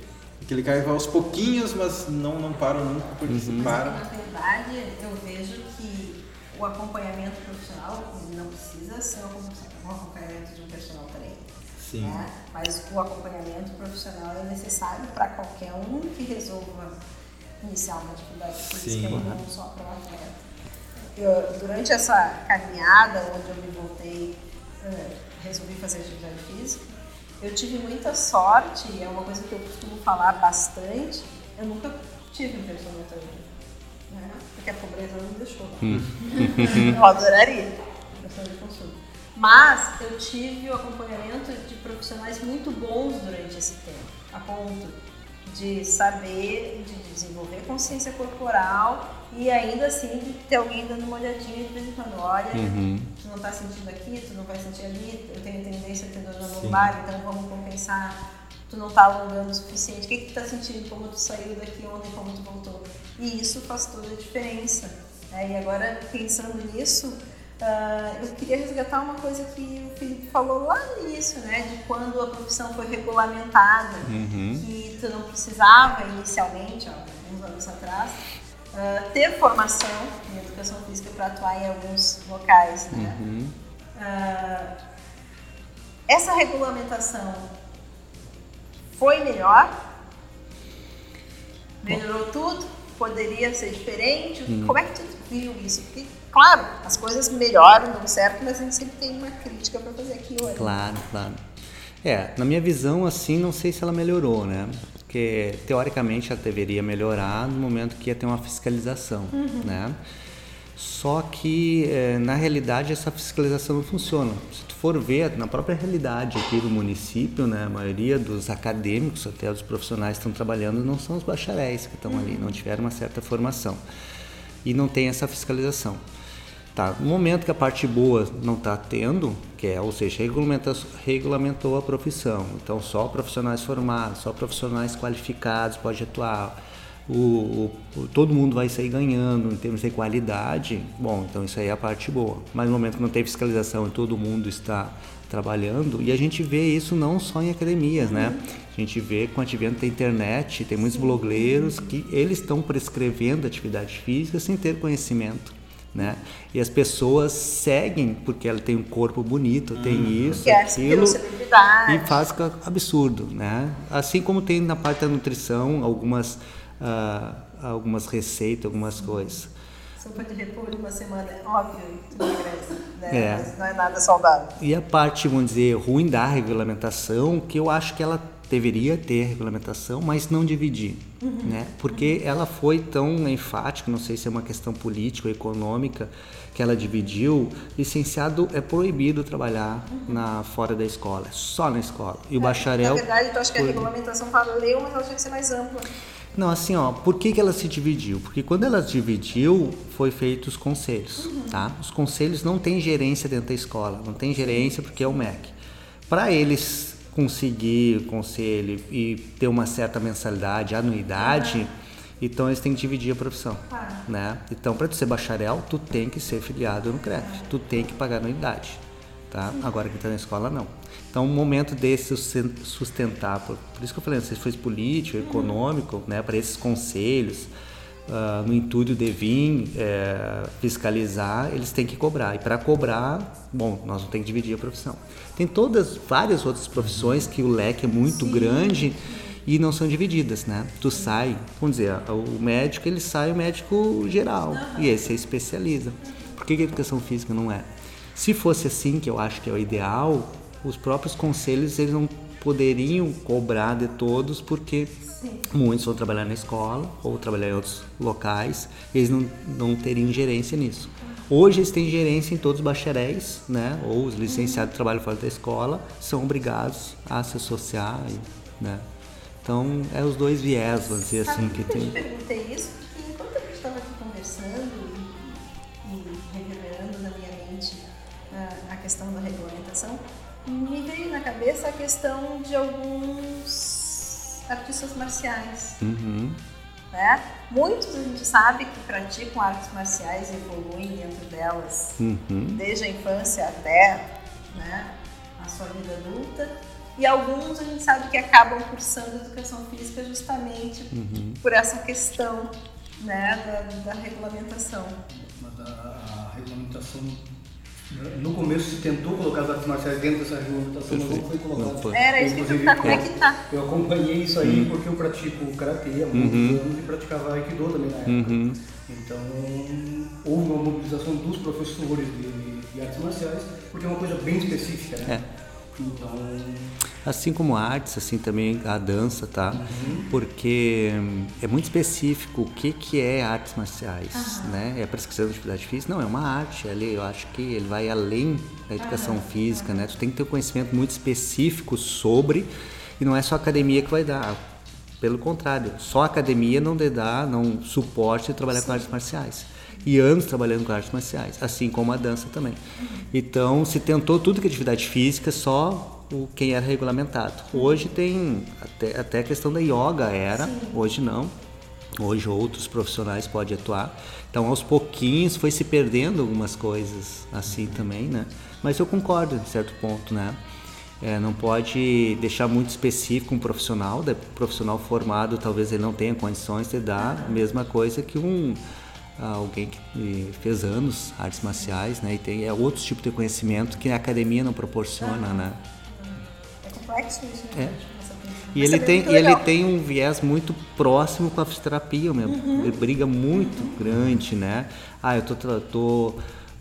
que vai aos pouquinhos, mas não, não paro nunca, porque se para... Na verdade, eu vejo que o acompanhamento profissional não precisa ser um acompanhamento de um personal trainer. Sim. né? Mas o acompanhamento profissional é necessário para qualquer um que resolva iniciar uma atividade física, Sim. não só para o atleta. Eu, durante essa caminhada, onde eu me voltei, eh, resolvi fazer atividade física, eu tive muita sorte, e é uma coisa que eu costumo falar bastante, eu nunca tive um personal trainer. né? porque a pobreza não me deixou. eu adoraria consumo. Mas eu tive o acompanhamento de profissionais muito bons durante esse tempo, a ponto de saber, de desenvolver consciência corporal e ainda assim ter alguém dando uma olhadinha de vez em quando. Olha, uhum. tu não tá sentindo aqui, tu não vai sentir ali, eu tenho tendência a ter dor na lombar, então vamos compensar. Tu não tá alongando o suficiente. O que, que tu tá sentindo? Como tu saiu daqui ontem, como tu voltou? E isso faz toda a diferença. Né? E agora, pensando nisso, Uh, eu queria resgatar uma coisa que o Felipe falou lá no início, né? De quando a profissão foi regulamentada, uhum. que tu não precisava inicialmente, ó, alguns anos atrás, uh, ter formação em educação física para atuar em alguns locais, né? Uhum. Uh, essa regulamentação foi melhor? Melhorou tudo? Poderia ser diferente? Uhum. Como é que tu viu isso? Porque claro, as coisas melhoram, dão certo, mas a gente sempre tem uma crítica para fazer aqui hoje. Claro, claro. É, na minha visão, assim, não sei se ela melhorou, né? Porque teoricamente ela deveria melhorar no momento que ia ter uma fiscalização, uhum. né? Só que é, na realidade essa fiscalização não funciona. Se tu for ver na própria realidade aqui do município, né, a maioria dos acadêmicos, até os profissionais que estão trabalhando, não são os bacharéis que estão uhum. ali, não tiveram uma certa formação e não tem essa fiscalização. Tá, no momento que a parte boa não está tendo, que é, ou seja, regulamentou a profissão, então só profissionais formados, só profissionais qualificados pode atuar, o, o, todo mundo vai sair ganhando em termos de qualidade, bom, então isso aí é a parte boa. Mas no momento que não tem fiscalização e todo mundo está trabalhando, e a gente vê isso não só em academias, né? A gente vê com o advento da internet, tem muitos blogueiros que eles estão prescrevendo atividade física sem ter conhecimento né? E as pessoas seguem porque ela tem um corpo bonito, hum. tem isso, aquilo e faz absurdo, né? Assim como tem na parte da nutrição algumas uh, algumas receitas, algumas coisas. Sopa de repolho uma semana, óbvio, tu emagrece, né? É. Mas não é nada saudável. E a parte, vamos dizer, ruim da regulamentação, que eu acho que ela deveria ter regulamentação, mas não dividir, uhum. né? Porque ela foi tão enfática, não sei se é uma questão política ou econômica, que ela dividiu. Licenciado é proibido trabalhar uhum. na fora da escola, é só na escola. E o é, bacharel. Na verdade, eu acho que a regulamentação valeu, mas ela tinha que ser mais ampla. Não, assim, ó, por que, que ela se dividiu? Porque quando ela se dividiu, foi feito os conselhos, uhum. tá? Os conselhos não têm gerência dentro da escola, não tem gerência porque é o MEC. Para eles conseguir conselho e ter uma certa mensalidade, anuidade, uhum. então eles têm que dividir a profissão, né? Então, para tu ser bacharel, tu tem que ser filiado no CREF, tu tem que pagar anuidade, tá? Agora que está na escola, não. Então, um momento desse sustentar, por, por isso que eu falei, se foi político, econômico, né? Para esses conselhos, uh, no intuito de vir é, fiscalizar, eles têm que cobrar. E para cobrar, bom, nós vamos ter que dividir a profissão. Tem todas, várias outras profissões que o leque é muito Sim. grande e não são divididas, né? Tu sai, vamos dizer, o médico ele sai o médico geral e esse é especializa. Por que a educação física não é? Se fosse assim, que eu acho que é o ideal, os próprios conselhos eles não poderiam cobrar de todos porque Sim. Muitos vão trabalhar na escola ou trabalhar em outros locais, eles não, não teriam gerência nisso. Hoje eles têm gerência em todos os bacharéis, né? Ou os licenciados de trabalho fora da escola são obrigados a se associar, né? Então é os dois viés, vamos dizer assim, que tem. Eu perguntei isso porque enquanto a gente estava aqui conversando e, e reverberando na minha mente a, a questão da regulamentação, me veio na cabeça a questão de alguns artistas marciais. Uhum. Né? Muitos a gente sabe que praticam artes marciais e evoluem dentro delas, uhum. desde a infância até né, a sua vida adulta. E alguns a gente sabe que acabam cursando educação física justamente uhum. por essa questão né, da, da regulamentação. Mas a, a regulamentação no começo se tentou colocar as artes marciais dentro dessa regulamentação, mas não foi colocado. Era isso que tá, como é que tá? Eu acompanhei isso aí uhum. porque eu pratico karatê há muitos uhum. anos e praticava aikido também na época. Uhum. Então, houve uma mobilização dos professores de, de, artes marciais, porque é uma coisa bem específica, né? É. Então, Assim como a artes, assim também a dança, tá? Porque hum, é muito específico o que, que é artes marciais, né? É prescrição de atividade física? Não, é uma arte. Ali eu acho que ele vai além da educação física, né? Tu tem que ter um conhecimento muito específico sobre e não é só a academia que vai dar. Pelo contrário, só a academia não lhe dá, não suporte trabalhar com artes marciais. E anos trabalhando com artes marciais, assim como a dança também. Então, se tentou tudo que é atividade física, só o quem era regulamentado. Hoje tem até, até a questão da yoga era, hoje não. Hoje outros profissionais podem atuar. Então, aos pouquinhos foi se perdendo algumas coisas assim também, né? Mas eu concordo em certo ponto, né? É, não pode deixar muito específico um profissional, né? profissional formado talvez ele não tenha condições de dar a mesma coisa que um alguém que fez anos artes marciais, né? E tem é outro tipo de conhecimento que a academia não proporciona, né? É né? É. Coisa. E Mas ele tem, e ele tem um viés muito próximo com a fisioterapia mesmo. Ele briga muito grande, né? Ah, eu tô, tô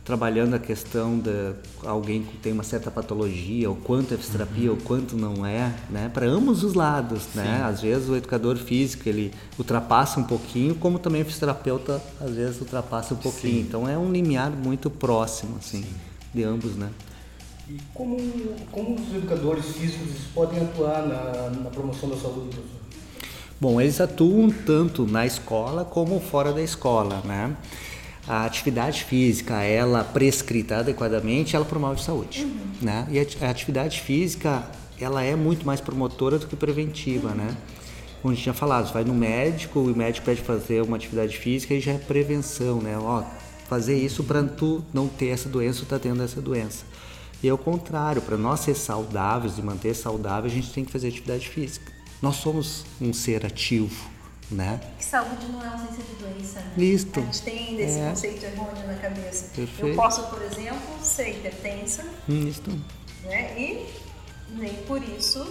trabalhando a questão de alguém que tem uma certa patologia, o quanto é fisioterapia, o quanto não é, né? Para ambos os lados, né? Às vezes o educador físico, ele ultrapassa um pouquinho, como também o fisioterapeuta às vezes ultrapassa um pouquinho. Então é um limiar muito próximo, assim, de ambos, né? E como, como os educadores físicos podem atuar na, na promoção da saúde, professor? Bom, eles atuam tanto na escola como fora da escola, né? A atividade física, ela prescrita adequadamente, ela promove saúde, né? E a ati- a atividade física, ela é muito mais promotora do que preventiva, né? Como a gente tinha falado, vai no médico, o médico pede fazer uma atividade física e já é prevenção, né? Ó, fazer isso para tu não ter essa doença ou tá tendo essa doença. E ao contrário, para nós ser saudáveis e manter saudável, a gente tem que fazer atividade física. Nós somos um ser ativo, né? Que saúde não é ausência de doença. Né? Isto. A gente tem esse É. conceito errôneo na cabeça. Eu Perfeito. posso, por exemplo, ser hipertensa, Isso. né? E nem por isso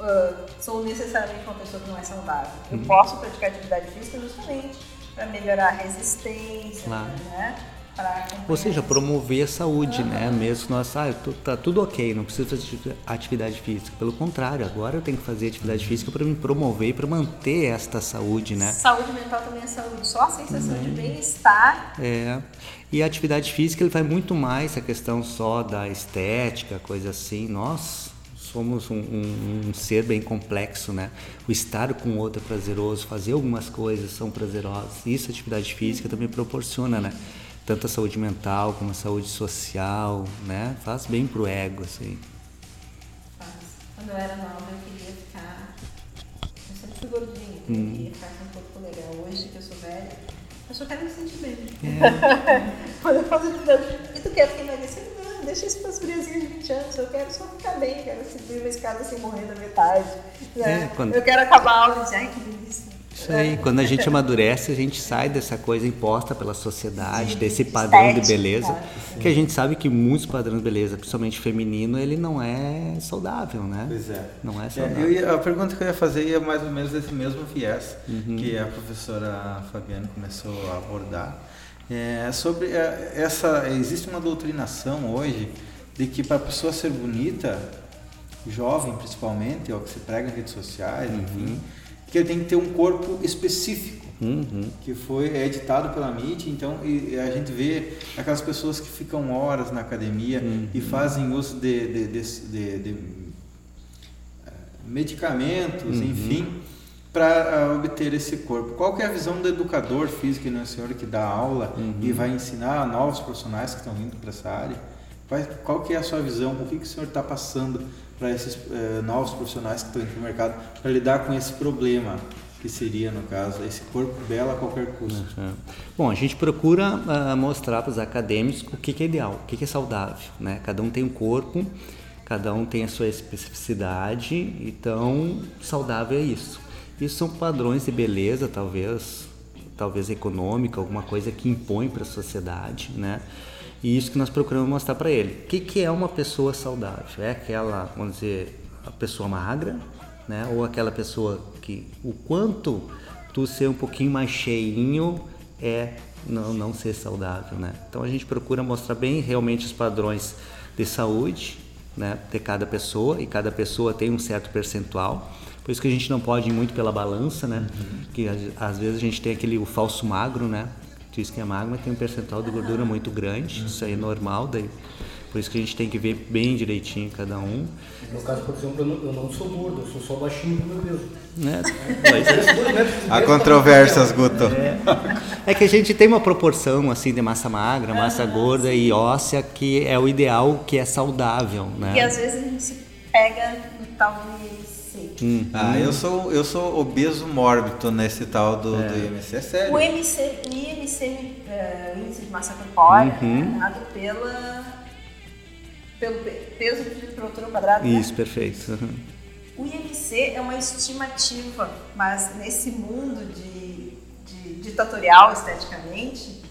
ah, sou necessariamente uma pessoa que não é saudável. Eu Uhum. posso praticar atividade física justamente para melhorar a resistência, Claro. né? Ou seja, promover a saúde, né? Mesmo que nós, ah, tô- tá tudo ok, não preciso fazer ati- atividade física. Pelo contrário, agora eu tenho que fazer atividade física para me promover e para manter esta saúde, né? Saúde mental também é saúde. Só a sensação Uhum. de bem-estar É. E a atividade física ele vai muito mais a questão só da estética, coisa assim. Nós somos um, um- um ser bem complexo, né? O estar com o outro é prazeroso, fazer algumas coisas são prazerosas. Isso a atividade física também proporciona, né? Tanto a saúde mental como a saúde social, né? Faz bem pro ego, assim. faz. Quando eu era nova, eu queria ficar. Eu sempre fui gordinha, Hum. eu queria ficar com um corpo legal. Hoje que eu sou velha, eu só quero me sentir bem. É. Quando eu faço atividade. E tu quer ficar emagrecendo? Não, deixa isso para as guriazinhas de 20 anos. Eu quero só ficar bem, quero subir uma escada sem morrer na metade. Né? É, quando- Eu quero acabar a aula e dizer, ai que delícia. Isso aí, quando a gente amadurece, a gente sai dessa coisa imposta pela sociedade, Sim, desse padrão de estética, beleza, né? que a gente sabe que muitos padrões de beleza, principalmente feminino, ele não é saudável, né? Pois é. Não é É, saudável. eu ia- a pergunta que eu ia fazer ia mais ou menos desse mesmo viés Uhum. que a professora Fabiana começou a abordar. É, sobre é, essa. Existe uma doutrinação hoje de que para a pessoa ser bonita, jovem principalmente, é o que se prega em redes sociais, enfim, que ele tem que ter um corpo específico Uhum. que foi é editado pela MIT, então e, a gente vê aquelas pessoas que ficam horas na academia e fazem uso de, de, de- de- eh, medicamentos, enfim, para obter esse corpo. Qual que é a visão do educador físico, e não é senhor que dá aula e vai ensinar novos profissionais que estão vindo para essa área? Qual, qual que é a sua visão? O que, que o senhor está passando para esses eh, novos profissionais que estão indo para o mercado para lidar com esse problema? Que seria, no caso, esse corpo belo a qualquer custo. É. Bom, a gente procura ah, mostrar para os acadêmicos o que, que é ideal, o que, que é saudável, né? Cada um tem um corpo, cada um tem a sua especificidade, então saudável é isso. Isso são padrões de beleza, talvez, talvez econômica, alguma coisa que impõe para a sociedade, né? E isso que nós procuramos mostrar para ele. O que, que é uma pessoa saudável? É aquela, vamos dizer, a pessoa magra, né? Ou aquela pessoa que o quanto tu ser um pouquinho mais cheinho é não, não ser saudável, né? Então a gente procura mostrar bem realmente os padrões de saúde, né, de cada pessoa e cada pessoa tem um certo percentual. Por isso que a gente não pode ir muito pela balança, né? Uhum. Que às vezes a gente tem aquele o falso magro, né? Diz que é magro, mas tem um percentual de gordura muito grande. Uhum. Isso aí é normal, daí por isso que a gente tem que ver bem direitinho cada um. No meu caso, por exemplo, eu não, eu não sou gordo, eu sou só baixinho do meu peso. Né? Há controvérsias, Guto. É. é. que a gente tem uma proporção assim de massa magra, massa gorda e óssea que é o ideal, que é saudável, né? E às vezes a gente se pega no tal IMC. Hum. Ah, eu sou, eu sou obeso mórbido nesse tal do, é. do IMC, é sério. O IMC, o IMC, uh, o índice de massa corpórea, uhum. é dado pela pelo peso por altura quadrado. Né? Isso, né? perfeito. Uhum. O IMC é uma estimativa, mas nesse mundo de, de ditatorial esteticamente,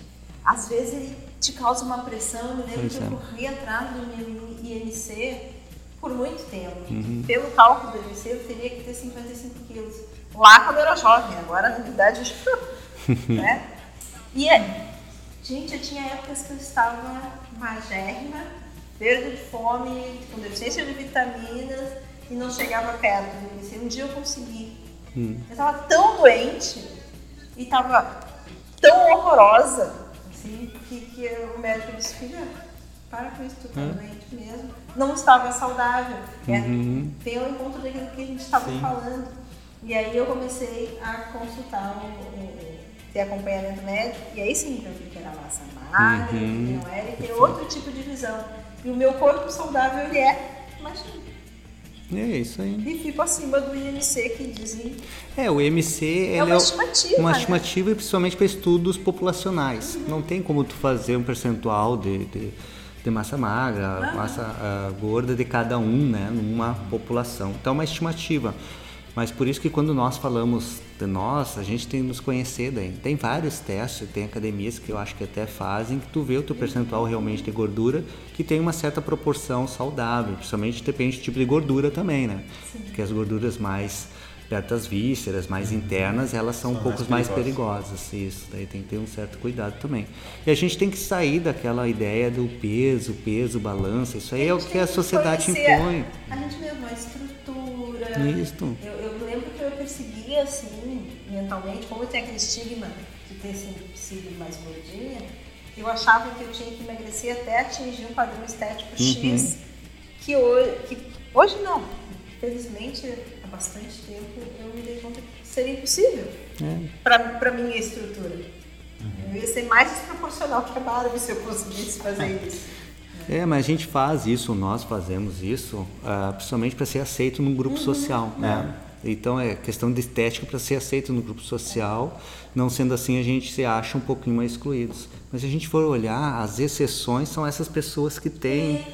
às vezes ele te causa uma pressão. Eu lembro pois que eu é. corri atrás do IMC por muito tempo. Uhum. Pelo cálculo do IMC, eu teria que ter 55 quilos. Lá quando eu era jovem, agora na realidade. né? E é, gente, eu tinha épocas que eu estava magérrima verde de fome, com deficiência de vitaminas e não chegava perto do IMC. Um dia eu consegui. Hum. Eu estava tão doente e estava tão horrorosa assim, que, que o médico disse, filha, para com isso, tu tá doente mesmo. Não estava saudável. É, uhum. É, tem o encontro daquilo que a gente estava falando. E aí eu comecei a consultar ter acompanhamento médico, e aí sim eu vi que era massa magra, uhum. que não era, e ter outro tipo de visão. E o meu corpo saudável, ele é imagina. É isso aí. E fico acima do IMC que dizem. É, o IMC é uma é estimativa. Uma né? estimativa, principalmente para estudos populacionais. Uhum. Não tem como tu fazer um percentual de, de, de massa magra, uhum. massa uh, gorda de cada um, né, numa população. Então, é uma estimativa. Mas por isso que quando nós falamos de nós, a gente tem que nos conhecer daí. Tem vários testes, tem academias que eu acho que até fazem, que tu vê o teu percentual realmente de gordura, que tem uma certa proporção saudável, principalmente depende do tipo de gordura também, né? Sim. Porque as gorduras mais perto das vísceras, mais internas, elas são, são um pouco mais perigosas. mais perigosas. Isso, daí tem que ter um certo cuidado também. E a gente tem que sair daquela ideia do peso, peso, balança, isso aí é o que a sociedade impõe. A gente mesmo, a estrutura. Isso. Eu, eu lembro que eu percebia assim, mentalmente, como tenho aquele estigma de ter sido mais gordinha, eu achava que eu tinha que emagrecer até atingir um padrão estético uhum. X, que hoje, que hoje não. Felizmente, bastante tempo, eu me dei conta que seria impossível é. para a minha estrutura. Uhum. Eu ia ser mais desproporcional que a Barbie se eu conseguisse fazer isso. É, mas a gente faz isso, nós fazemos isso, uh, principalmente para ser aceito num grupo uhum. social, né? Então é questão de estética para ser aceito no grupo social. Não sendo assim, a gente se acha um pouquinho mais excluídos. Mas se a gente for olhar, as exceções são essas pessoas que têm. É.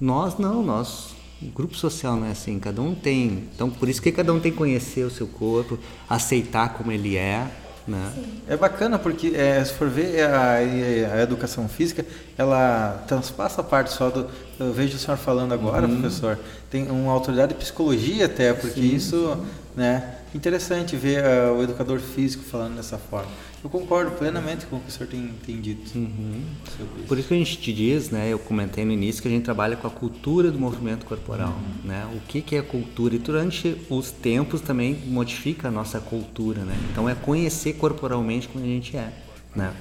Nós não, nós o grupo social não é assim, cada um tem. Então, por isso que cada um tem que conhecer o seu corpo, aceitar como ele é. Né? É bacana porque, é, se for ver, a, a, educação física, ela transpassa a parte só do. Eu vejo o senhor falando agora, uhum. professor, tem uma autoridade de psicologia até, porque sim, isso. Sim. Né, interessante ver uh, o educador físico falando dessa forma. Eu concordo plenamente com o que o senhor tem, tem dito. Uhum. Isso. Por isso que a gente te diz, né, eu comentei no início, que a gente trabalha com a cultura do movimento corporal. Uhum. Né? O que, que é cultura? E durante os tempos também modifica a nossa cultura. Né? Então é conhecer corporalmente como a gente é. Né?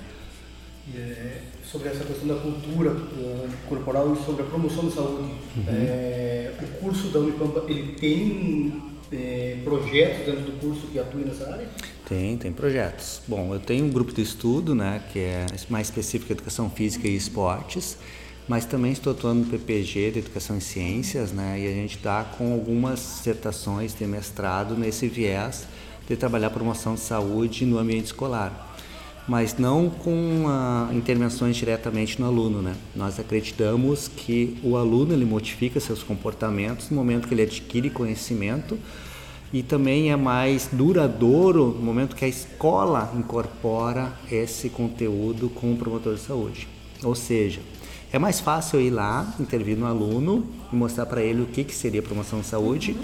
É, sobre essa questão da cultura uh, corporal e sobre a promoção da saúde, uhum. é, o curso da Unipampa ele tem é, projetos dentro do curso que atuem nessa área? Tem, tem projetos. Bom, eu tenho um grupo de estudo, né, que é mais específico em educação física e esportes, mas também estou atuando no PPG de educação e ciências, né, e a gente está com algumas dissertações de mestrado nesse viés de trabalhar promoção de saúde no ambiente escolar mas não com ah, intervenções diretamente no aluno, né? Nós acreditamos que o aluno ele modifica seus comportamentos no momento que ele adquire conhecimento e também é mais duradouro no momento que a escola incorpora esse conteúdo com o promotor de saúde. Ou seja, é mais fácil ir lá, intervir no aluno e mostrar para ele o que, que seria promoção de saúde,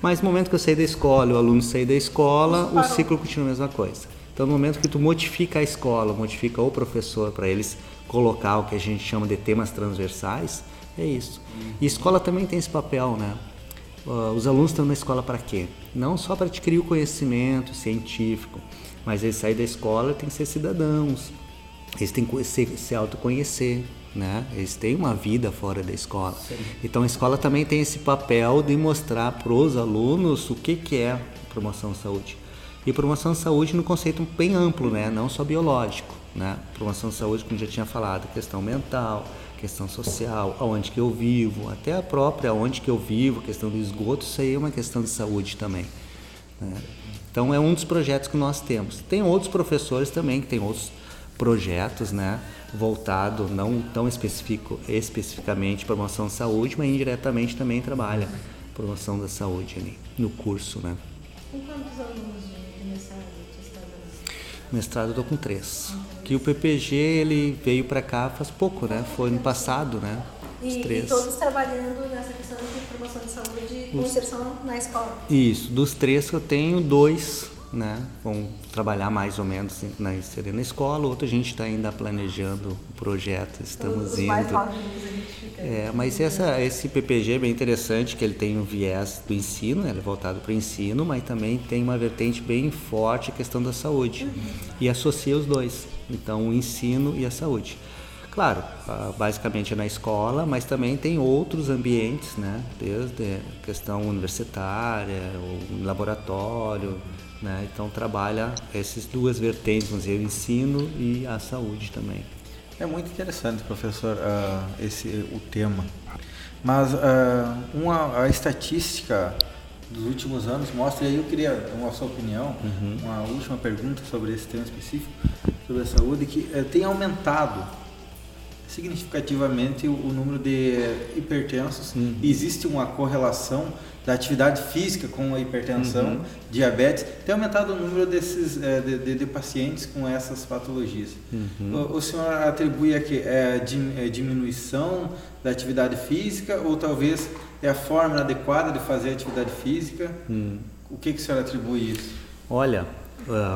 mas no momento que eu sair da escola, o aluno sair da escola, o ciclo continua a mesma coisa. Então, no momento que tu modifica a escola, modifica o professor para eles colocar o que a gente chama de temas transversais, é isso. E escola também tem esse papel, né? Uh, os alunos estão na escola para quê? Não só para adquirir o conhecimento científico, mas eles saem da escola têm que ser cidadãos, eles têm que se, se autoconhecer, né? Eles têm uma vida fora da escola. Sim. Então a escola também tem esse papel de mostrar para os alunos o que, que é promoção de saúde. E promoção de saúde no conceito bem amplo, né? Não só biológico, né? Promoção de saúde, como já tinha falado, questão mental, questão social, aonde que eu vivo, até a própria aonde que eu vivo, questão do esgoto, isso aí é uma questão de saúde também. Né? Então é um dos projetos que nós temos. Tem outros professores também que têm outros projetos, né, voltado não tão específico, especificamente promoção de saúde, mas indiretamente também trabalha promoção da saúde ali no curso, né. Com quantos alunos Mestrado eu estou com três. Que o PPG ele veio para cá faz pouco, né? Foi no passado, né? E, e, todos trabalhando nessa questão de promoção de saúde e inserção na escola. Isso, dos três que eu tenho, dois né, vão trabalhar mais ou menos na, inserir na escola, outro a gente está ainda planejando o projeto, estamos Os indo. É, mas essa, esse PPG é bem interessante, que ele tem um viés do ensino, né, ele é voltado para o ensino, mas também tem uma vertente bem forte a questão da saúde. Uhum. E associa os dois, então o ensino e a saúde. Claro, basicamente é na escola, mas também tem outros ambientes, né? Desde questão universitária, o laboratório, né? Então trabalha essas duas vertentes, vamos dizer, o ensino e a saúde também. É muito interessante, professor, uh, esse o tema. Mas uh, uma, a estatística dos últimos anos mostra, e aí eu queria uma sua opinião, uhum. uma última pergunta sobre esse tema específico, sobre a saúde, que uh, tem aumentado significativamente o, o número de hipertensos. Uhum. Existe uma correlação da atividade física com a hipertensão, uhum. diabetes, tem aumentado o número desses é, de, de, de, pacientes com essas patologias. Uhum. O, o, senhor atribui aqui é, é, diminuição da atividade física ou talvez é a forma adequada de fazer atividade física? Uhum. O que, que o senhor atribui isso? Olha,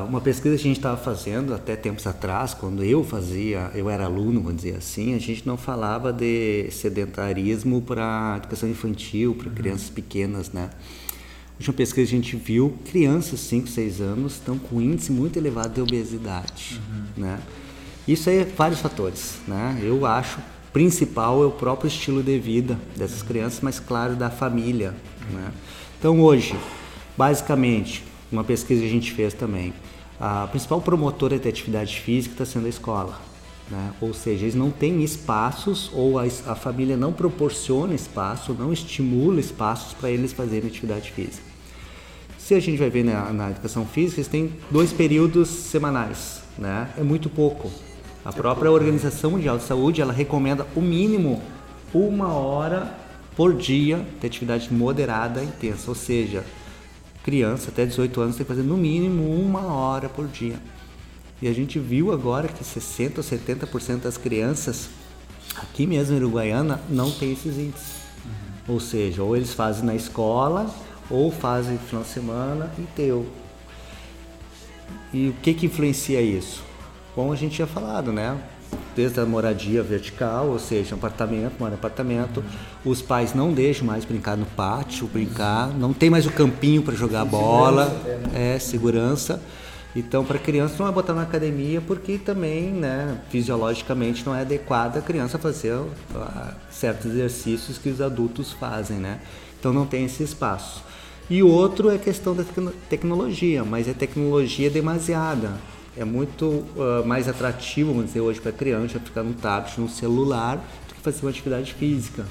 uma pesquisa que a gente estava fazendo até tempos atrás, quando eu fazia, eu era aluno, vamos dizer assim, a gente não falava de sedentarismo para educação infantil, para uhum. crianças pequenas, né? A última pesquisa a gente viu crianças 5, 6 anos estão com índice muito elevado de obesidade, uhum. né? Isso é vários fatores, né? Eu acho principal é o próprio estilo de vida dessas crianças, mas claro da família, né? Então hoje, basicamente, uma pesquisa que a gente fez também. A principal promotora de atividade física está sendo a escola. Né? Ou seja, eles não têm espaços ou a, a família não proporciona espaço, não estimula espaços para eles fazerem atividade física. Se a gente vai ver na, na, educação física, eles têm dois períodos semanais, né? É muito pouco. A própria Organização Mundial de Saúde ela recomenda o mínimo uma hora por dia de atividade moderada intensa, ou seja, criança até 18 anos tem que fazer no mínimo uma hora por dia. E a gente viu agora que 60% ou 70% das crianças aqui mesmo em Uruguaiana não tem esses índices. Uhum. Ou seja, ou eles fazem na escola ou fazem no final de semana e teu. E o que que influencia isso? Como a gente tinha falado, né? Desde a moradia vertical, ou seja, apartamento, mora em apartamento. Os pais não deixam mais brincar no pátio, brincar, não tem mais o campinho para jogar bola, né? é segurança. Então, para criança não é botar na academia porque também, né, fisiologicamente não é adequado a criança fazer uh, certos exercícios que os adultos fazem, né? Então não tem esse espaço. E outro é questão da tecnologia, mas é tecnologia demasiada é muito uh, mais atrativo, vamos dizer, hoje para criança ficar no tablet, no celular, do que fazer uma atividade física,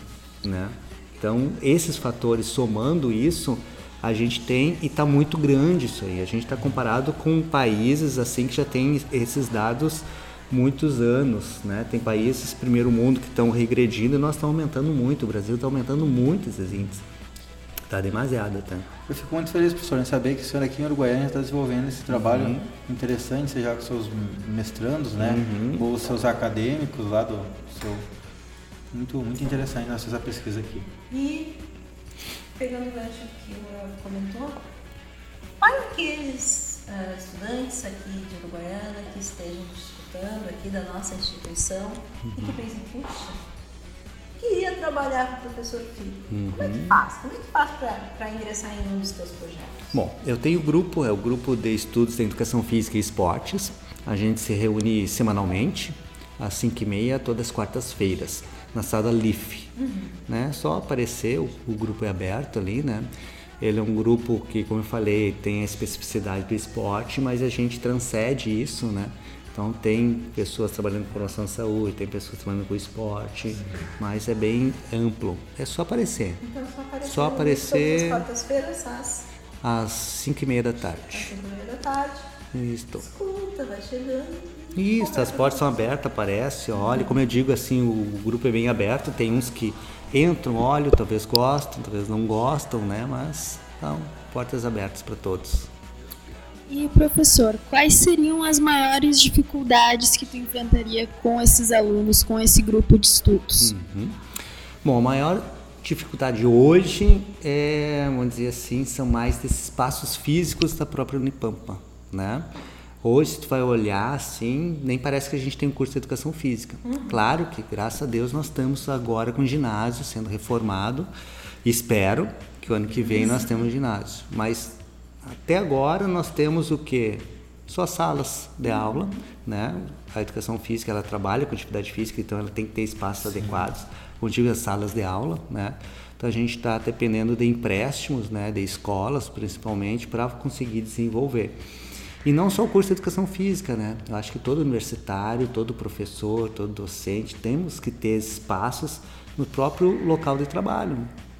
né? Então, esses fatores somando isso, a gente tem e está muito grande isso aí. A gente está comparado com países assim que já tem esses dados muitos anos, né? Tem países primeiro mundo que estão regredindo e nós estamos aumentando muito. O Brasil está aumentando muito esses índices. Está demasiado até. Eu fico muito feliz, professor, em saber que o senhor aqui em Uruguaiana está desenvolvendo esse trabalho uhum. interessante, seja com seus mestrandos, né? Uhum. Ou seus acadêmicos lá do seu. Muito, muito interessante nossa essa pesquisa aqui. E, pegando o gancho que o comentou, para aqueles uh, estudantes aqui de Uruguaiana que estejam escutando aqui da nossa instituição uhum. e que pensem, puxa, queria trabalhar com o professor Filho. Uhum. Como é que uhum. faz? Como é que faz para ingressar em um dos seus projetos? Bom, eu tenho o grupo, é o grupo de estudos da educação física e esportes. A gente se reúne semanalmente, às 5h30, todas as quartas-feiras, na sala LIF. Uhum. Né? Só aparecer, o, o grupo é aberto ali, né? Ele é um grupo que, como eu falei, tem a especificidade do esporte, mas a gente transcende isso, né? Então tem pessoas trabalhando com promoção de saúde, tem pessoas trabalhando com esporte, mas é bem amplo. É só aparecer. Então só aparecer. Só aparecer. Às 5 e meia da tarde. Às 5 e meia da tarde. Isso. Escuta, vai chegando. Isso, as portas são abertas, aparece, olha. Como eu digo, assim, o grupo é bem aberto. Tem uns que entram, olham, talvez gostam, talvez não gostam, né? Mas, então, portas abertas para todos. E professor, quais seriam as maiores dificuldades que tu enfrentaria com esses alunos, com esse grupo de estudos? Uhum. Bom, a maior dificuldade hoje é, vamos dizer assim, são mais desses espaços físicos da própria Unipampa, né? Hoje, se tu vai olhar assim, nem parece que a gente tem um curso de educação física. Uhum. Claro que, graças a Deus, nós estamos agora com o ginásio sendo reformado. Espero que o ano que vem nós temos ginásio. Mas até agora nós temos o que? Só salas de aula, né? A educação física ela trabalha com atividade física, então ela tem que ter espaços Sim. adequados, onde as salas de aula, né? Então a gente está dependendo de empréstimos, né? De escolas, principalmente, para conseguir desenvolver. E não só o curso de educação física, né? Eu acho que todo universitário, todo professor, todo docente, temos que ter espaços no próprio local de trabalho.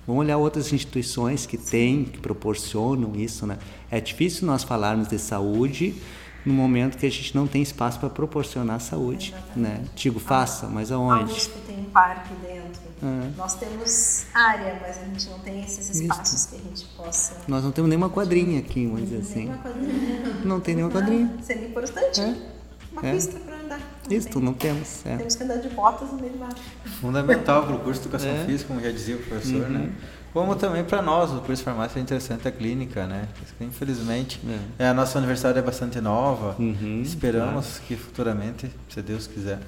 Vamos olhar outras instituições que têm, que proporcionam isso, né? É difícil nós falarmos de saúde no momento que a gente não tem espaço para proporcionar saúde, Exatamente. né? Digo, faça, mas aonde? A USP tem um parque dentro. É. Nós temos área, mas a gente não tem esses espaços isso. que a gente possa... Nós não temos nenhuma quadrinha aqui, vamos dizer assim. Nenhuma quadrinha. Não tem nenhuma quadrinha. Seria importante. É. Uma é. pista para andar. Isso, tem. não temos. É. Temos que andar de botas no meio do mar. Fundamental para o curso de educação é. física, como já dizia o professor, uhum. né? Como também para nós, o curso de farmácia é interessante a clínica, né? Infelizmente, é. a nossa universidade é bastante nova. Uhum, Esperamos claro. que futuramente, se Deus quiser,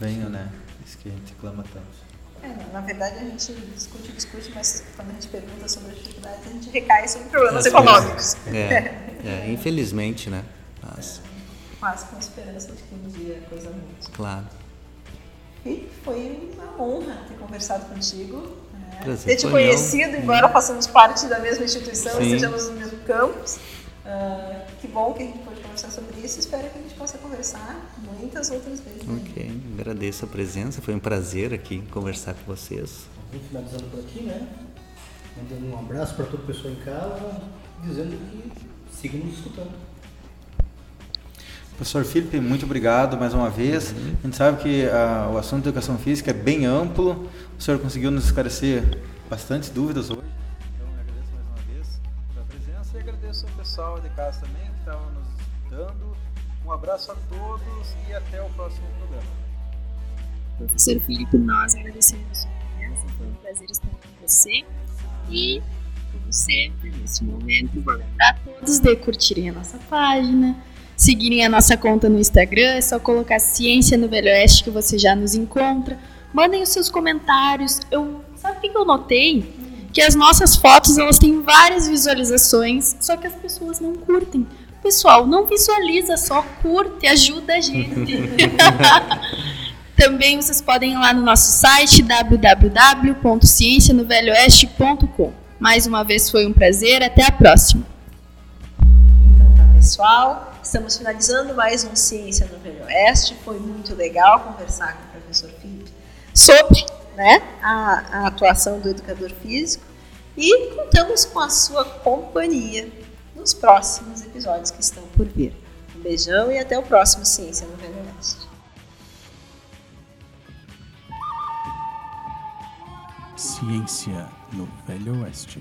venham, né? Isso que a gente clama tanto. É, na verdade, a gente discute, discute, mas quando a gente pergunta sobre as dificuldades, a gente recai sobre problemas econômicos. É, é, infelizmente, né? Mas mas com esperança de que um dia a coisa mude. Claro. E foi uma honra ter conversado contigo. É, Prazer, ter te conhecido, eu. embora façamos parte da mesma instituição Sim. e estejamos no mesmo campus. Uh, que bom que a gente pode conversar sobre isso. Espero que a gente possa conversar muitas outras vezes. Ok, agradeço a presença. Foi um prazer aqui conversar com vocês. Vamos finalizando por aqui, né? Mandando um abraço para todo o pessoal em casa, dizendo que sigam nos escutando. Professor Felipe, muito obrigado mais uma vez. Uhum. A gente sabe que uh, o assunto de educação física é bem amplo. O senhor conseguiu nos esclarecer bastantes dúvidas hoje. Então, eu agradeço mais uma vez pela presença e agradeço ao pessoal de casa também que estava nos escutando. Um abraço a todos e até o próximo programa. Professor Felipe, nós agradecemos a sua presença. Foi um prazer estar com você. E, como sempre, nesse momento, vou lembrar a todos de curtirem a nossa página seguirem a nossa conta no Instagram, é só colocar Ciência no Velho Oeste que você já nos encontra. Mandem os seus comentários. Eu sabe o que eu notei? Que as nossas fotos elas têm várias visualizações, só que as pessoas não curtem. Pessoal, não visualiza, só curte, ajuda a gente. Também vocês podem ir lá no nosso site www.ciencianovelhooeste.com. Mais uma vez foi um prazer, até a próxima pessoal. Estamos finalizando mais um Ciência no Velho Oeste. Foi muito legal conversar com o professor Felipe sobre né, a, a atuação do educador físico e contamos com a sua companhia nos próximos episódios que estão por vir. Um beijão e até o próximo Ciência no Velho Oeste. Ciência no Velho Oeste.